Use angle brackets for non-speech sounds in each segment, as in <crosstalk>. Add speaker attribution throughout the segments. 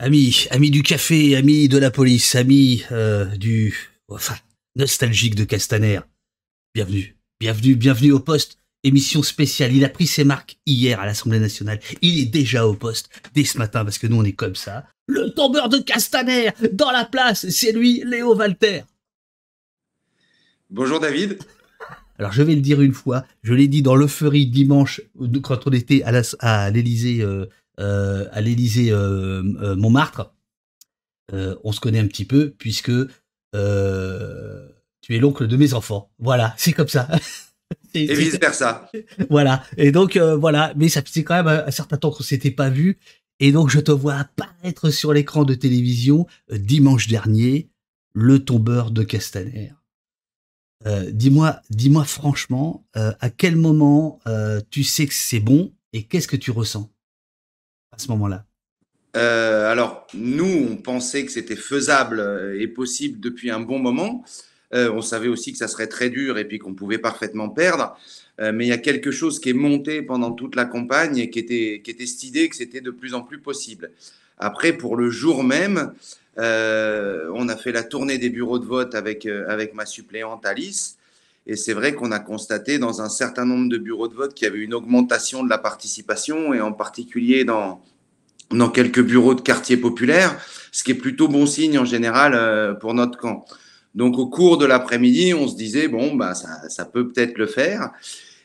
Speaker 1: Amis, amis du café, amis de la police, amis euh, du... Enfin, nostalgique de Castaner. Bienvenue, bienvenue, bienvenue au poste. Émission spéciale. Il a pris ses marques hier à l'Assemblée nationale. Il est déjà au poste dès ce matin parce que nous on est comme ça. Le tombeur de Castaner dans la place, c'est lui, Léo Walter.
Speaker 2: Bonjour David.
Speaker 1: Alors je vais le dire une fois, je l'ai dit dans l'euphorie dimanche quand on était à l'Élysée euh, à l'Élysée euh, euh, Montmartre. on se connaît un petit peu puisque tu es l'oncle de mes enfants. Voilà, <laughs> c'est comme ça. <laughs>
Speaker 2: Et vice versa. <laughs>
Speaker 1: Voilà. Et donc voilà, mais ça c'est quand même un, certain temps qu'on s'était pas vu. Et donc je te vois apparaître sur l'écran de télévision dimanche dernier, le tombeur de Castaner. dis-moi, dis-moi franchement, à quel moment tu sais que c'est bon et qu'est-ce que tu ressens? Ce moment-là
Speaker 2: euh, Alors, nous, on pensait que c'était faisable euh, et possible depuis un bon moment. Euh, on savait aussi que ça serait très dur et puis qu'on pouvait parfaitement perdre. mais il y a quelque chose qui est monté pendant toute la campagne et qui était, qui était cette idée que c'était de plus en plus possible. Après, pour le jour même, on a fait la tournée des bureaux de vote avec ma suppléante Alice. Et c'est vrai qu'on a constaté dans un certain nombre de bureaux de vote qu'il y avait une augmentation de la participation, et en particulier dans, dans quelques bureaux de quartiers populaires, ce qui est plutôt bon signe en général euh, pour notre camp. Donc au cours de l'après-midi, on se disait, bon, bah, ça, ça peut peut-être le faire.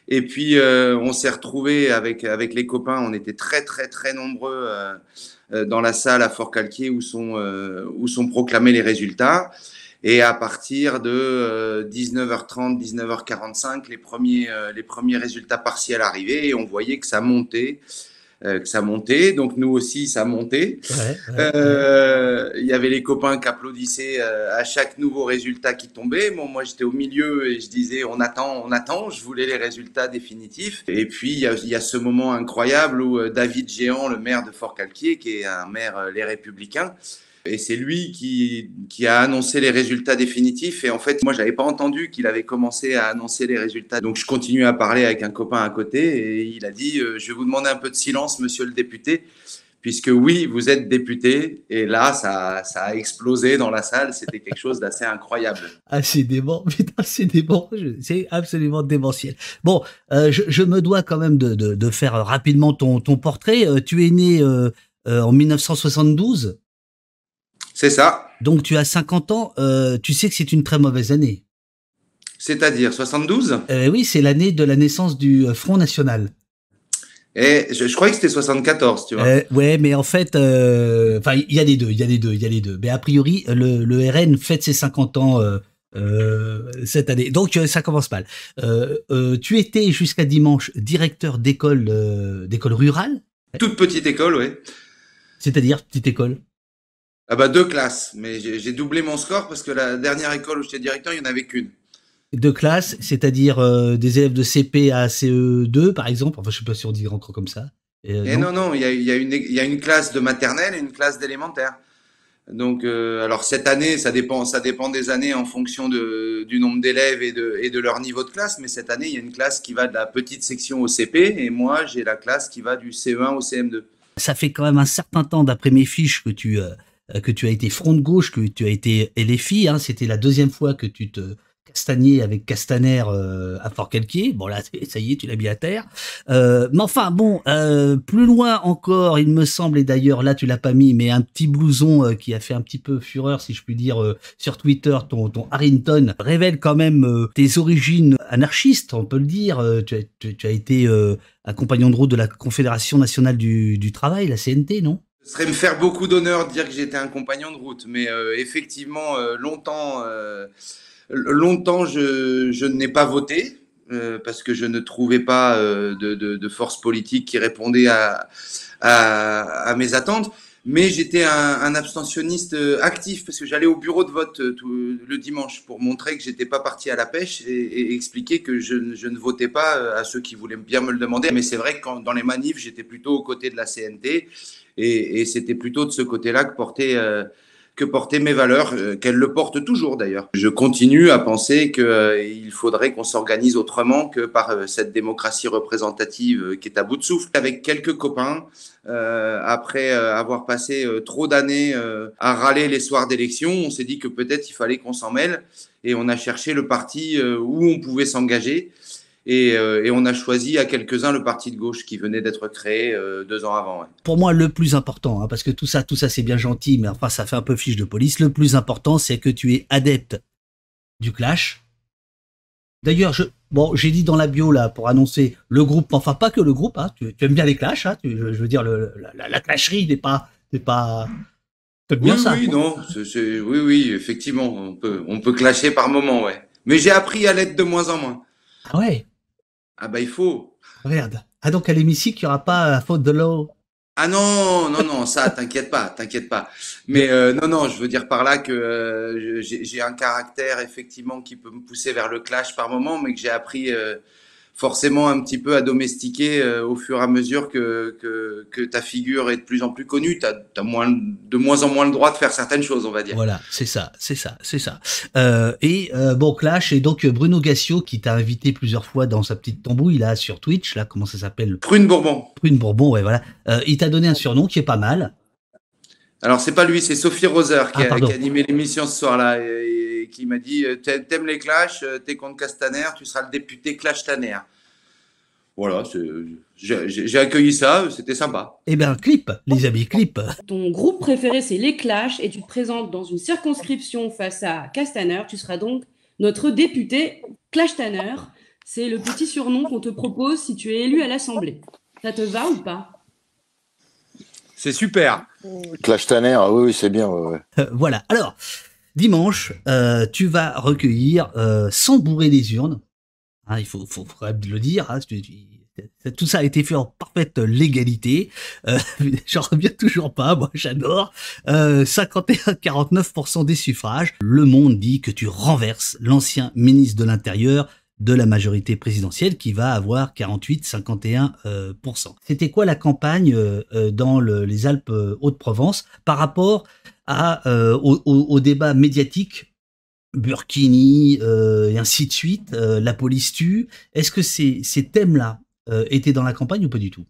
Speaker 2: Et puis euh, on s'est retrouvé avec, avec les copains, on était très très très nombreux euh, dans la salle à Fort-Calquier où où sont proclamés les résultats. Et à partir de 19h30, euh, 19h45, les premiers, euh, les premiers résultats partiels arrivaient et on voyait que ça montait. Euh, que ça montait, donc nous aussi ça montait. Il y avait les copains qui applaudissaient à chaque nouveau résultat qui tombait. Bon, moi j'étais au milieu et je disais on attend, on attend. Je voulais les résultats définitifs. Et puis il y a, y a, ce moment incroyable où David Géant, le maire de Fort-Calquier, qui est un maire les Républicains, et c'est lui qui, a annoncé les résultats définitifs. Et en fait, moi, j'avais pas entendu qu'il avait commencé à annoncer les résultats. Donc, je continue à parler avec un copain à côté et il a dit euh, Je vais vous demander un peu de silence, monsieur le député, puisque oui, vous êtes député. Et là, ça, a explosé dans la salle. C'était quelque chose d'assez incroyable. <laughs>
Speaker 1: Ah, c'est dément, <laughs> c'est absolument démentiel. Bon, euh, je, me dois quand même de, faire rapidement ton, ton portrait. Euh, tu es né en 1972
Speaker 2: c'est ça.
Speaker 1: Donc tu as 50 ans, euh, tu sais que c'est une très mauvaise année.
Speaker 2: C'est-à-dire 72
Speaker 1: euh, Oui, c'est l'année de la naissance du euh, Front National.
Speaker 2: Et je, je croyais que c'était 74, tu vois.
Speaker 1: Euh, ouais, mais en fait, enfin, il y a les deux, il y a les deux, il y a les deux. Mais a priori, le, le RN fête ses 50 ans cette année, donc ça commence mal. tu étais jusqu'à dimanche directeur d'école, d'école rurale?
Speaker 2: Toute petite école, oui.
Speaker 1: C'est-à-dire petite école?
Speaker 2: Ah bah deux classes, mais j'ai doublé mon score parce que la dernière école où j'étais directeur, il n'y en avait qu'une.
Speaker 1: Deux classes, c'est-à-dire euh, des élèves de CP à CE2 par exemple. Enfin, je sais pas si on dit encore comme ça.
Speaker 2: Et, euh, non, non, il y a, y, a y a, une classe de maternelle et une classe d'élémentaire. Donc, euh, alors cette année, ça dépend, ça dépend des années en fonction de, du nombre d'élèves et de, et de leur niveau de classe. Mais cette année, il y a une classe qui va de la petite section au CP et moi, j'ai la classe qui va du CE1 au CM2.
Speaker 1: Ça fait quand même un certain temps, d'après mes fiches, que tu euh, que tu as été front de gauche, que tu as été LFI. Hein, C'était la deuxième fois que tu te castagnais avec Castaner euh, à Fort-Calquier. Bon là, <laughs> ça y est, tu l'as mis à terre. Euh, mais enfin, bon, euh, plus loin encore, il me semble, et d'ailleurs là tu l'as pas mis, mais un petit blouson euh, qui a fait un petit peu fureur, si je puis dire, sur Twitter, ton, ton Harrington, révèle quand même tes origines anarchistes, on peut le dire. Tu as, été un compagnon de route de la Confédération nationale du travail, la CNT, non?
Speaker 2: Ce serait me faire beaucoup d'honneur de dire que j'étais un compagnon de route, mais euh, effectivement, euh, longtemps, euh, longtemps, je, je n'ai pas voté parce que je ne trouvais pas de, force politique qui répondait à, mes attentes. Mais j'étais un, abstentionniste actif parce que j'allais au bureau de vote le dimanche pour montrer que j'étais pas parti à la pêche et, expliquer que je, ne votais pas à ceux qui voulaient bien me le demander. Mais c'est vrai que dans les manifs, j'étais plutôt aux côtés de la CNT et, et c'était plutôt de ce côté-là que portait, euh, que portaient mes valeurs, euh, qu'elles le portent toujours d'ailleurs. Je continue à penser qu'il euh, faudrait qu'on s'organise autrement que par cette démocratie représentative qui est à bout de souffle. Avec quelques copains, après avoir passé trop d'années à râler les soirs d'élection, on s'est dit que peut-être il fallait qu'on s'en mêle et on a cherché le parti où on pouvait s'engager. Euh, et, on a choisi à quelques-uns le parti de gauche qui venait d'être créé euh, deux ans avant.
Speaker 1: Pour moi, le plus important, hein, parce que tout ça, tout ça, c'est bien gentil, mais enfin, ça fait un peu fiche de police. Le plus important, c'est que tu es adepte du clash. D'ailleurs, je, bon, j'ai dit dans la bio là pour annoncer le groupe, enfin pas que le groupe. Hein, tu, aimes bien les clashs, hein, je, veux dire, le, la, la, clasherie n'est pas, n'est pas.
Speaker 2: Bien oui, ça, oui, non, oui, oui, effectivement, on peut, on peut clasher par moment, ouais. Mais j'ai appris à l'être de moins en moins.
Speaker 1: Ah ouais.
Speaker 2: Ah bah il faut.
Speaker 1: Regarde. Ah donc à l'hémicycle, il n'y aura pas faute de l'eau
Speaker 2: ah non, non, non, ça, t'inquiète pas, t'inquiète pas. Mais euh, non, non, je veux dire par là que euh, j'ai un caractère effectivement qui peut me pousser vers le clash par moment, mais que j'ai appris euh, forcément un petit peu à domestiquer euh, au fur et à mesure que, que, que, ta figure est de plus en plus connue. Tu as, moins, de moins en moins le droit de faire certaines choses, on va dire.
Speaker 1: Voilà, c'est ça, c'est ça, c'est ça. Euh, et euh, bon, Clash, et donc Bruno Gassio qui t'a invité plusieurs fois dans sa petite tambouille là sur Twitch, là, comment ça s'appelle?
Speaker 2: Prune Bourbon.
Speaker 1: Prune Bourbon, ouais, voilà. Euh, il t'a donné un surnom qui est pas mal.
Speaker 2: Alors, c'est pas lui, c'est Sophie Roser qui, ah, a, qui a animé l'émission ce soir-là. Et, qui m'a dit euh, T'aimes les clashs, euh, t'es contre Castaner, tu seras le député Clash Tanner. Voilà, j'ai accueilli ça, c'était sympa.
Speaker 1: Eh bien, clip, les amis, clip.
Speaker 3: Ton groupe préféré, c'est les Clash, et tu te présentes dans une circonscription face à Castaner. Tu seras donc notre député Clash Tanner. C'est le petit surnom qu'on te propose si tu es élu à l'Assemblée. Ça te va ou pas?
Speaker 2: C'est super.
Speaker 4: Clash Tanner, oui, oui c'est bien.
Speaker 1: Euh, voilà, alors, Dimanche, euh, tu vas recueillir, euh, sans bourrer les urnes, hein, il faut, faut, le dire, hein, tout ça a été fait en parfaite légalité. Euh, <laughs> J'en reviens toujours pas, moi j'adore. Euh, 51-49% des suffrages. Le Monde dit que tu renverses l'ancien ministre de l'Intérieur de la majorité présidentielle qui va avoir 48-51%. Euh, C'était quoi la campagne euh, dans le, les Alpes Haute-Provence par rapport à, euh, au, débat médiatique Burkini euh, et ainsi de suite, euh, la police tue? Est-ce que ces thèmes-là étaient dans la campagne ou pas du tout?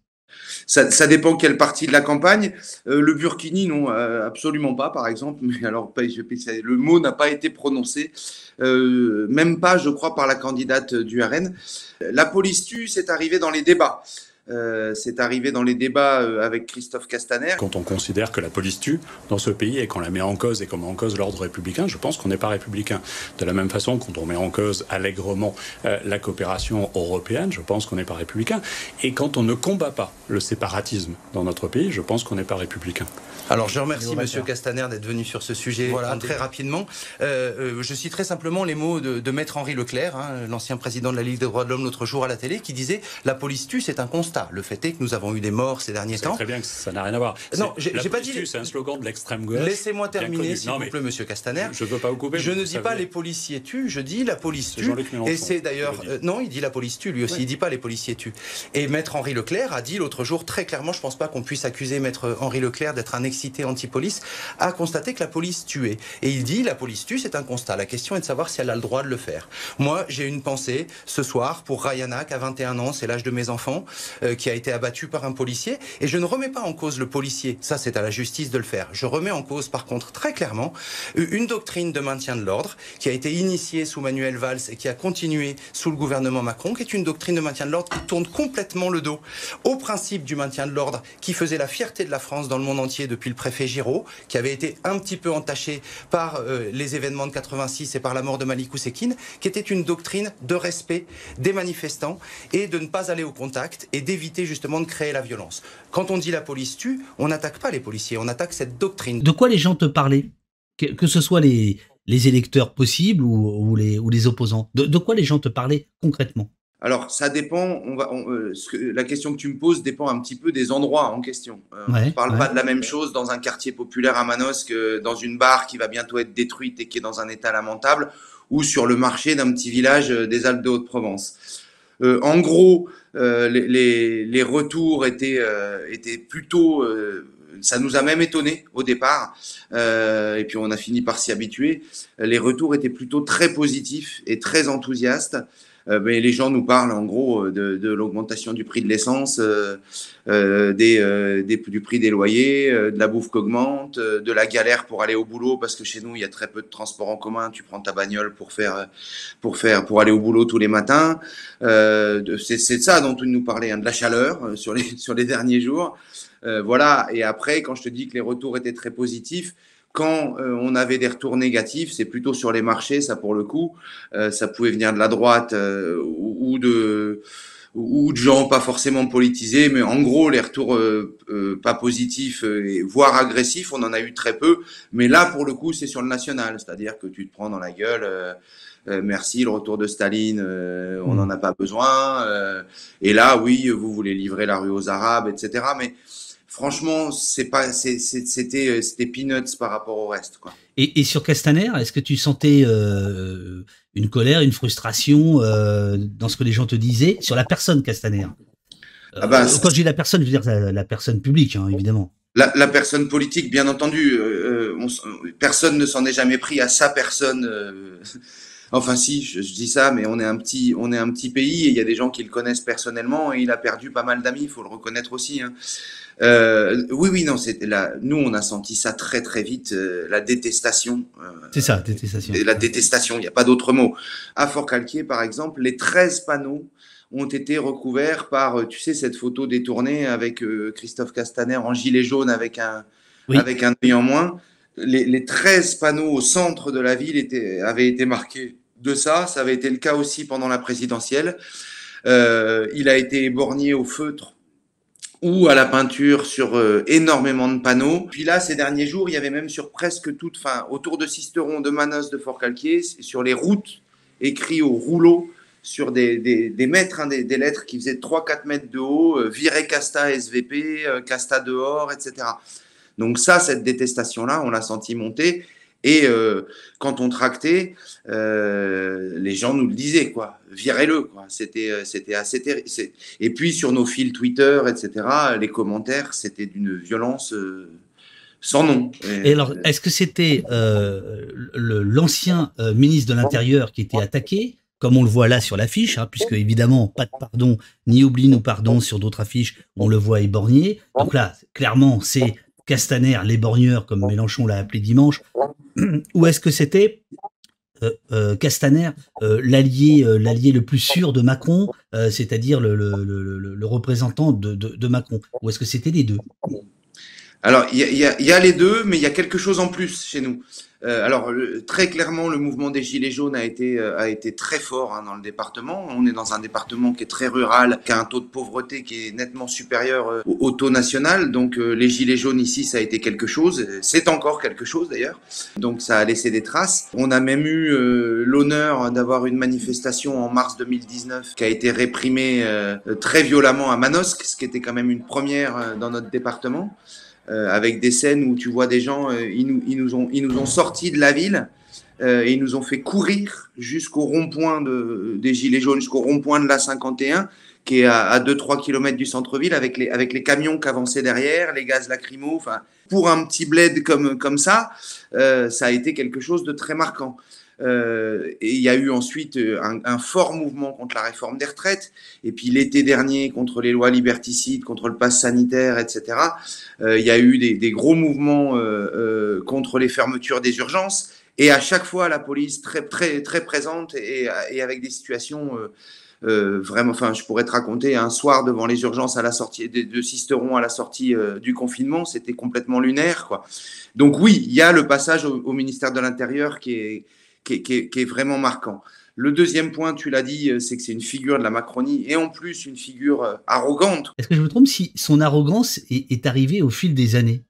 Speaker 2: Ça, dépend quelle partie de la campagne. le Burkini, non, absolument pas, par exemple. <laughs> Mais alors, le mot n'a pas été prononcé, même pas, je crois, par la candidate du RN. La police tue, c'est arrivé dans les débats. Euh, c'est arrivé dans les débats euh, avec Christophe Castaner.
Speaker 5: Quand on considère que la police tue dans ce pays et qu'on la met en cause et qu'on met en cause l'ordre républicain, je pense qu'on n'est pas républicain. De la même façon, quand on met en cause allègrement euh, la coopération européenne, je pense qu'on n'est pas républicain. Et quand on ne combat pas le séparatisme dans notre pays, je pense qu'on n'est pas républicain.
Speaker 6: Alors je remercie Monsieur Castaner d'être venu sur ce sujet voilà, très rapidement. Euh, je citerai simplement les mots de, Maître Henri Leclerc, hein, l'ancien président de la Ligue des droits de l'homme l'autre jour à la télé, qui disait la police tue, c'est un constat le fait est que nous avons eu des morts ces derniers temps.
Speaker 5: Très bien que ça n'a rien à voir.
Speaker 6: Non, j'ai pas dit.
Speaker 5: C'est un slogan de l'extrême gauche.
Speaker 6: Laissez-moi terminer, s'il vous plaît, Monsieur Castaner.
Speaker 5: Je ne veux pas vous couper.
Speaker 6: Je ne dis pas les policiers tuent, je dis la police tue. Et c'est d'ailleurs euh, non, il dit la police tue lui aussi. Il dit pas les policiers tuent. Et Maître Henri Leclerc a dit l'autre jour très clairement, je pense pas qu'on puisse accuser Maître Henri Leclerc d'être un excité anti-police, a constaté que la police tuait. Et il dit la police tue, c'est un constat. La question est de savoir si elle a le droit de le faire. Moi, j'ai une pensée ce soir pour Rayana, qui a 21 ans, c'est l'âge de mes enfants, qui a été abattu par un policier. Et je ne remets pas en cause le policier. Ça, c'est à la justice de le faire. Je remets en cause, par contre, très clairement, une doctrine de maintien de l'ordre qui a été initiée sous Manuel Valls et qui a continué sous le gouvernement Macron, qui est une doctrine de maintien de l'ordre qui tourne complètement le dos au principe du maintien de l'ordre qui faisait la fierté de la France dans le monde entier depuis le préfet Giraud, qui avait été un petit peu entaché par euh, les événements de 86 et par la mort de Malik Oussekine, qui était une doctrine de respect des manifestants et de ne pas aller au contact et d'éviter justement de créer la violence. Quand on dit la police tue, on n'attaque pas les policiers, on attaque cette doctrine.
Speaker 1: De quoi les gens te parlaient? Que, ce soit les, les électeurs possibles ou, les, ou les opposants. De, quoi les gens te parlaient concrètement?
Speaker 2: Alors, ça dépend. On va, euh, la question que tu me poses dépend un petit peu des endroits en question. Euh, on ne parle pas de la même chose dans un quartier populaire à Manos que dans une barre qui va bientôt être détruite et qui est dans un état lamentable, ou sur le marché d'un petit village euh, des Alpes de Haute-Provence. En gros, euh, les, retours étaient, euh, étaient plutôt euh, ça nous a même étonné au départ, et puis on a fini par s'y habituer. Les retours étaient plutôt très positifs et très enthousiastes. Euh, mais les gens nous parlent en gros euh, de, de l'augmentation du prix de l'essence, euh, des, des, du prix des loyers, de la bouffe qui augmente, de la galère pour aller au boulot parce que chez nous il y a très peu de transport en commun. Tu prends ta bagnole pour faire pour faire pour aller au boulot tous les matins. C'est ça dont tu nous parlais, hein, de la chaleur sur les <laughs> sur les derniers jours. voilà. Et après, quand je te dis que les retours étaient très positifs, quand euh, on avait des retours négatifs, c'est plutôt sur les marchés, ça pour le coup. Euh, ça pouvait venir de la droite euh, ou, de ou de gens pas forcément politisés, mais en gros les retours pas positifs, voire agressifs, on en a eu très peu. Mais là pour le coup c'est sur le national, c'est-à-dire que tu te prends dans la gueule. merci, le retour de Staline, on n'en a pas besoin. et là, oui, vous voulez livrer la rue aux Arabes, etc. Mais franchement, c'est pas, c'était, euh, c'était peanuts par rapport au reste, quoi.
Speaker 1: Et, sur Castaner, est-ce que tu sentais euh, une colère, une frustration euh, dans ce que les gens te disaient sur la personne Castaner? Ah bah, Quand je dis la personne, je veux dire la, personne publique, hein, évidemment.
Speaker 2: La, personne politique, bien entendu. personne ne s'en est jamais pris à sa personne. Enfin, si, je, dis ça, mais on est un petit, on est un petit pays et il y a des gens qui le connaissent personnellement et il a perdu pas mal d'amis, il faut le reconnaître aussi. Hein. Euh, oui, oui, non, c'était là. Nous, on a senti ça très, très vite, euh, la détestation.
Speaker 1: Euh, c'est ça, détestation.
Speaker 2: La détestation, il n'y a pas d'autre mot. À Fort-Calquier, par exemple, les 13 panneaux ont été recouverts par, tu sais, cette photo détournée avec Christophe Castaner en gilet jaune avec un, avec un œil en moins. Les, les 13 panneaux au centre de la ville étaient, avaient été marqués de ça. Ça avait été le cas aussi pendant la présidentielle. Euh, il a été éborgné au feutre ou à la peinture sur euh, énormément de panneaux. Puis là, ces derniers jours, il y avait même sur presque toute, fin, autour de Sisteron, de Manos, de Fort-Calquier, sur les routes, écrits au rouleau, sur des, des, mètres, hein, des, lettres qui faisaient 3-4 mètres de haut, euh, viré Casta SVP, euh, Casta dehors, etc. Donc ça, cette détestation-là, on l'a senti monter. Et euh, quand on tractait, euh, les gens nous le disaient, quoi. Virez-le, quoi. C'était, euh, c'était assez terrible. Et puis sur nos fils Twitter, etc., les commentaires, c'était d'une violence sans nom.
Speaker 1: Et, alors, est-ce que c'était l'ancien ministre de l'Intérieur qui était attaqué comme on le voit là sur l'affiche, hein, puisque évidemment, pas de pardon, ni oubli, ni pardon sur d'autres affiches, on le voit éborgné. Donc là, clairement, c'est Castaner, l'éborgneur, comme Mélenchon l'a appelé dimanche, <clears throat> ou est-ce que c'était euh, euh, Castaner, euh, l'allié, l'allié le plus sûr de Macron, c'est-à-dire le, représentant de, Macron, ou est-ce que c'était les deux?
Speaker 2: Alors, il y a, les deux, mais il y a quelque chose en plus chez nous. Euh, alors très clairement, le mouvement des gilets jaunes a été euh, a été très fort hein, dans le département. On est dans un département qui est très rural, qui a un taux de pauvreté qui est nettement supérieur euh, au, taux national. Donc les gilets jaunes ici, ça a été quelque chose. C'est encore quelque chose d'ailleurs. Donc ça a laissé des traces. On a même eu l'honneur d'avoir une manifestation en mars 2019 qui a été réprimée très violemment à Manosque, ce qui était quand même une première dans notre département. Euh, avec des scènes où tu vois des gens, euh, ils, nous, ont, sortis de la ville euh, et ils nous ont fait courir jusqu'au rond-point de, des Gilets jaunes, jusqu'au rond-point de la 51, qui est à, à 2-3 km du centre-ville, avec les, camions qui avançaient derrière, les gaz lacrymaux. Pour un petit bled comme, comme ça, euh, ça a été quelque chose de très marquant. Euh, et il y a eu ensuite euh, un, fort mouvement contre la réforme des retraites. Et puis l'été dernier, contre les lois liberticides, contre le pass sanitaire, etc. Euh, il y a eu des, gros mouvements contre les fermetures des urgences. Et à chaque fois, la police très très très présente et, avec des situations vraiment. Enfin, je pourrais te raconter un soir devant les urgences à la sortie de, Sisteron à la sortie du confinement, c'était complètement lunaire. Donc oui, il y a le passage au ministère de l'Intérieur qui est qui est, vraiment marquant. Le deuxième point, tu l'as dit, euh, c'est que c'est une figure de la Macronie et en plus une figure euh, arrogante.
Speaker 1: Est-ce que je me trompe si son arrogance est, arrivée au fil des années?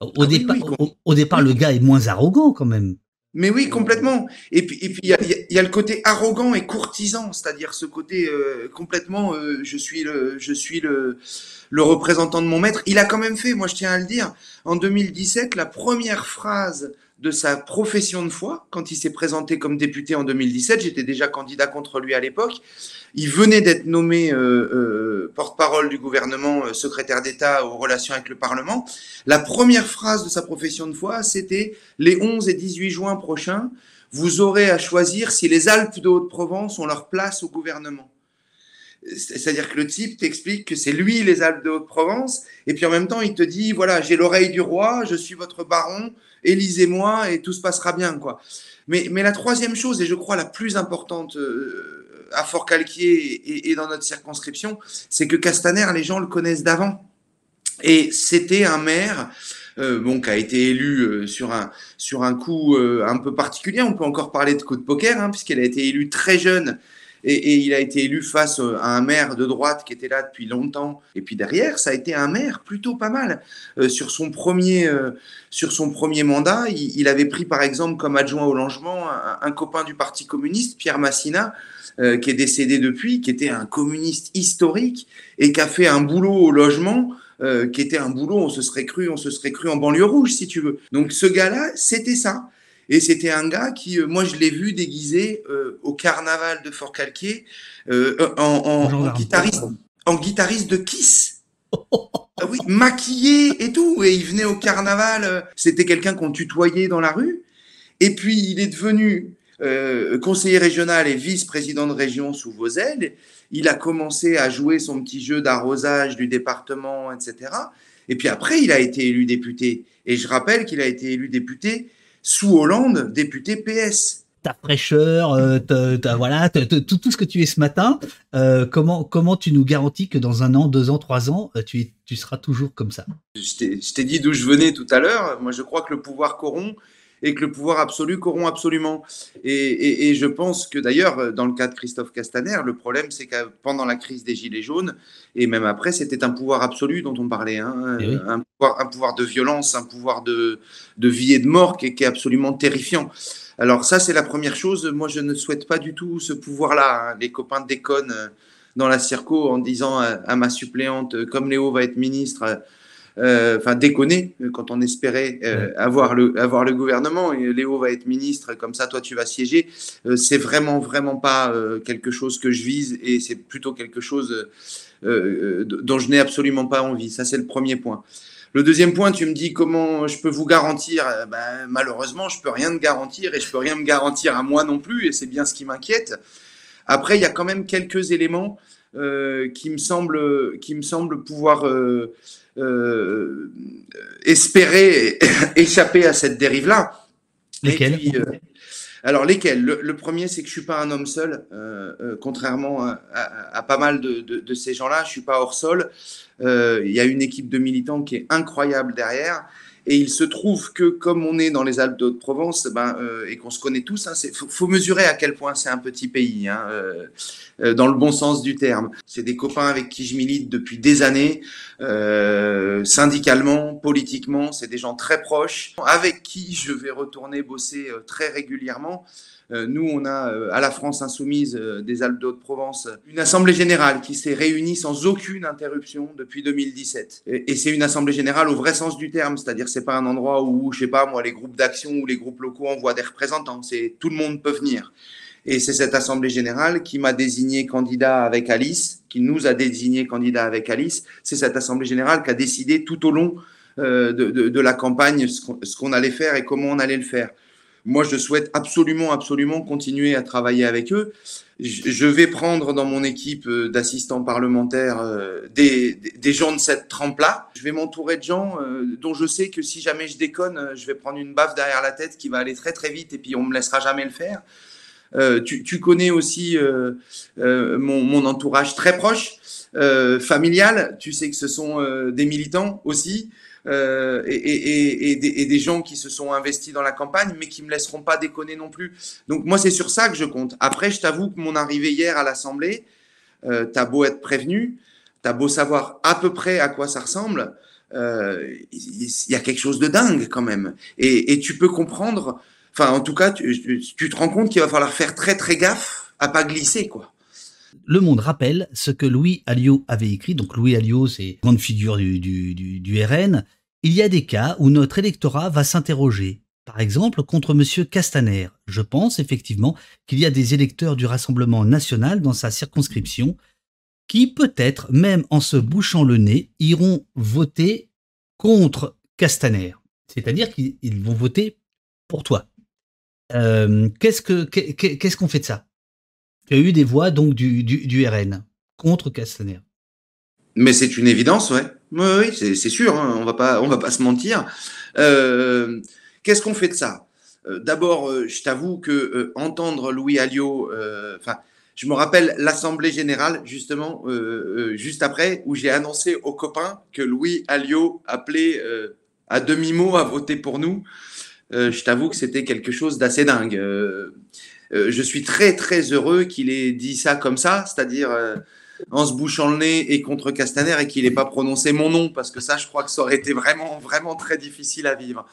Speaker 1: Au, ah départ, au, départ, le gars est moins arrogant quand même.
Speaker 2: Mais oui, complètement. Et puis, et puis, il y a, le côté arrogant et courtisan, c'est-à-dire ce côté euh, complètement, je suis le, je suis le, le représentant de mon maître. Il a quand même fait, moi je tiens à le dire, en 2017, la première phrase de sa profession de foi, quand il s'est présenté comme député en 2017, j'étais déjà candidat contre lui à l'époque, il venait d'être nommé euh, euh, porte-parole du gouvernement, euh, secrétaire d'État aux relations avec le Parlement. La première phrase de sa profession de foi, c'était les 11 et 18 juin prochains, vous aurez à choisir si les Alpes de Haute-Provence ont leur place au gouvernement. C'est-à-dire que le type t'explique que c'est lui les Alpes de Haute-Provence, et puis en même temps il te dit voilà j'ai l'oreille du roi, je suis votre baron, élisez-moi et tout se passera bien quoi. Mais, mais la troisième chose et je crois la plus importante euh, à Fort-Calquier et, dans notre circonscription, c'est que Castaner les gens le connaissent d'avant, et c'était un maire. Euh, bon, qui a été élu euh, sur un sur un coup un peu particulier. On peut encore parler de coup de poker, hein, puisqu'elle a été élue très jeune et, il a été élu face euh, à un maire de droite qui était là depuis longtemps. Et puis derrière, ça a été un maire plutôt pas mal. Euh, sur, son premier, euh, sur son premier mandat, il, avait pris par exemple comme adjoint au logement un, copain du Parti communiste, Pierre Massina, qui est décédé depuis, qui était un communiste historique et qui a fait un boulot au logement. qui était un boulot, on se serait cru, on se serait cru en banlieue rouge, si tu veux. Donc ce gars-là, c'était ça. Et c'était un gars qui, euh, moi, je l'ai vu déguisé euh, au carnaval de Fort-Calquier euh, en, guitariste, en guitariste de Kiss. ah oui, maquillé et tout. Et il venait au carnaval. C'était quelqu'un qu'on tutoyait dans la rue. Et puis, il est devenu conseiller régional et vice-président de région sous vos ailes. Il a commencé à jouer son petit jeu d'arrosage du département, etc. Et puis après, il a été élu député. Et je rappelle qu'il a été élu député sous Hollande, député PS
Speaker 1: ta fraîcheur, euh, voilà, tout, ce que tu es ce matin, euh, comment, comment tu nous garantis que dans un an, deux ans, trois ans, euh, tu, tu seras toujours comme ça?
Speaker 2: Je t'ai dit d'où je venais tout à l'heure. Moi, je crois que le pouvoir corrompt et que le pouvoir absolu corrompt absolument. Et, je pense que d'ailleurs, dans le cas de Christophe Castaner, le problème, c'est que pendant la crise des Gilets jaunes, et même après, c'était un pouvoir absolu dont on parlait, hein, eh un, pouvoir, de violence, un pouvoir de, vie et de mort qui, est absolument terrifiant. Alors ça, c'est la première chose. Moi, je ne souhaite pas du tout ce pouvoir-là. Hein. Les copains déconnent euh, dans la circo en disant à ma suppléante, comme Léo va être ministre, euh, enfin déconner euh, quand on espérait euh, avoir le avoir le gouvernement et Léo va être ministre comme ça toi tu vas siéger c'est vraiment vraiment pas quelque chose que je vise et c'est plutôt quelque chose dont je n'ai absolument pas envie ça c'est le premier point le deuxième point, tu me dis comment je peux vous garantir. Ben, malheureusement, je peux rien te garantir et je peux rien me garantir à moi non plus, et c'est bien ce qui m'inquiète. Après, il y a quand même quelques éléments qui me semblent, qui me semblent pouvoir euh, espérer <laughs> échapper à cette dérive-là.
Speaker 1: Lesquels
Speaker 2: euh, alors lesquels le, premier, c'est que je suis pas un homme seul, euh, contrairement à, pas mal de, de ces gens-là. Je suis pas hors sol. Il y a une équipe de militants qui est incroyable derrière. Et il se trouve que comme on est dans les Alpes de Provence ben, euh, et qu'on se connaît tous, il hein, faut, mesurer à quel point c'est un petit pays, hein, euh, euh, dans le bon sens du terme. C'est des copains avec qui je milite depuis des années, syndicalement, politiquement, c'est des gens très proches, avec qui je vais retourner bosser très régulièrement. Euh, nous, on a euh, à la France insoumise euh, des Alpes de provence une assemblée générale qui s'est réunie sans aucune interruption depuis 2017. Et, c'est une assemblée générale au vrai sens du terme, c'est-à-dire c'est pas un endroit où, je sais pas moi, les groupes d'action ou les groupes locaux envoient des représentants. C'est tout le monde peut venir. Et c'est cette assemblée générale qui m'a désigné candidat avec Alice, qui nous a désigné candidat avec Alice. C'est cette assemblée générale qui a décidé tout au long de, la campagne ce qu'on allait faire et comment on allait le faire. Moi, je souhaite absolument, absolument continuer à travailler avec eux. Je vais prendre dans mon équipe euh, d'assistants parlementaires euh, des, gens de cette trempe-là. Je vais m'entourer de gens euh, dont je sais que si jamais je déconne, je vais prendre une baffe derrière la tête qui va aller très très vite et puis on me laissera jamais le faire. tu, connais aussi mon, entourage très proche, familial. Tu sais que ce sont des militants aussi. Euh, et, des, gens qui se sont investis dans la campagne, mais qui me laisseront pas déconner non plus. Donc moi, c'est sur ça que je compte. Après, je t'avoue que mon arrivée hier à l'Assemblée, euh, t'as beau être prévenu, t'as beau savoir à peu près à quoi ça ressemble, euh, il y a quelque chose de dingue quand même. Et, tu peux comprendre, enfin en tout cas, tu, te rends compte qu'il va falloir faire très très gaffe à pas glisser quoi.
Speaker 1: Le Monde rappelle ce que Louis Alliot avait écrit. Donc Louis Alliot, c'est grande figure du, RN il y a des cas où notre électorat va s'interroger. Par exemple, contre M. Castaner. Je pense effectivement qu'il y a des électeurs du Rassemblement national dans sa circonscription qui, peut-être, même en se bouchant le nez, iront voter contre Castaner. C'est-à-dire qu'ils vont voter pour toi. Euh, qu'est-ce que qu'est-ce qu'on fait de ça? Il y a eu des voix donc du, du, RN contre Castaner.
Speaker 2: Mais c'est une évidence, ouais. Oui, c'est sûr. Hein, on va pas on va pas se mentir. Euh, qu'est-ce qu'on fait de ça? Euh, D'abord, je t'avoue que entendre Louis Alliot, enfin. je me rappelle l'Assemblée générale, justement, juste après, où j'ai annoncé aux copains que Louis Alliot appelait à demi-mot à voter pour nous. Euh, je t'avoue que c'était quelque chose d'assez dingue. Euh, euh, je suis très très heureux qu'il ait dit ça comme ça, c'est-à-dire en se bouchant le nez et contre Castaner et qu'il n'ait pas prononcé mon nom, parce que ça, je crois que ça aurait été vraiment vraiment très difficile à vivre.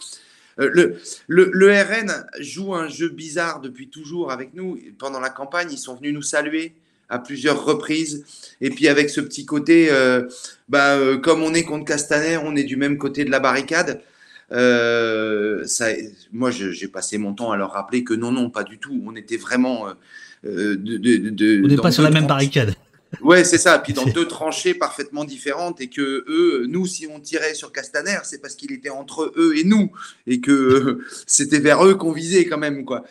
Speaker 2: Le, le, le, RN joue un jeu bizarre depuis toujours avec nous. Pendant la campagne, ils sont venus nous saluer à plusieurs reprises. Et puis avec ce petit côté, bah, comme on est contre Castaner, on est du même côté de la barricade. Euh, ça, moi, j'ai passé mon temps à leur rappeler que non, non, pas du tout. On était vraiment. Euh,
Speaker 1: euh, de, de, de, on n'est pas sur la même barricade.
Speaker 2: Ouais, c'est ça. Puis <laughs> dans deux tranchées parfaitement différentes et que eux, nous, si on tirait sur Castaner, c'est parce qu'il était entre eux et nous et que c'était vers eux qu'on visait quand même, quoi.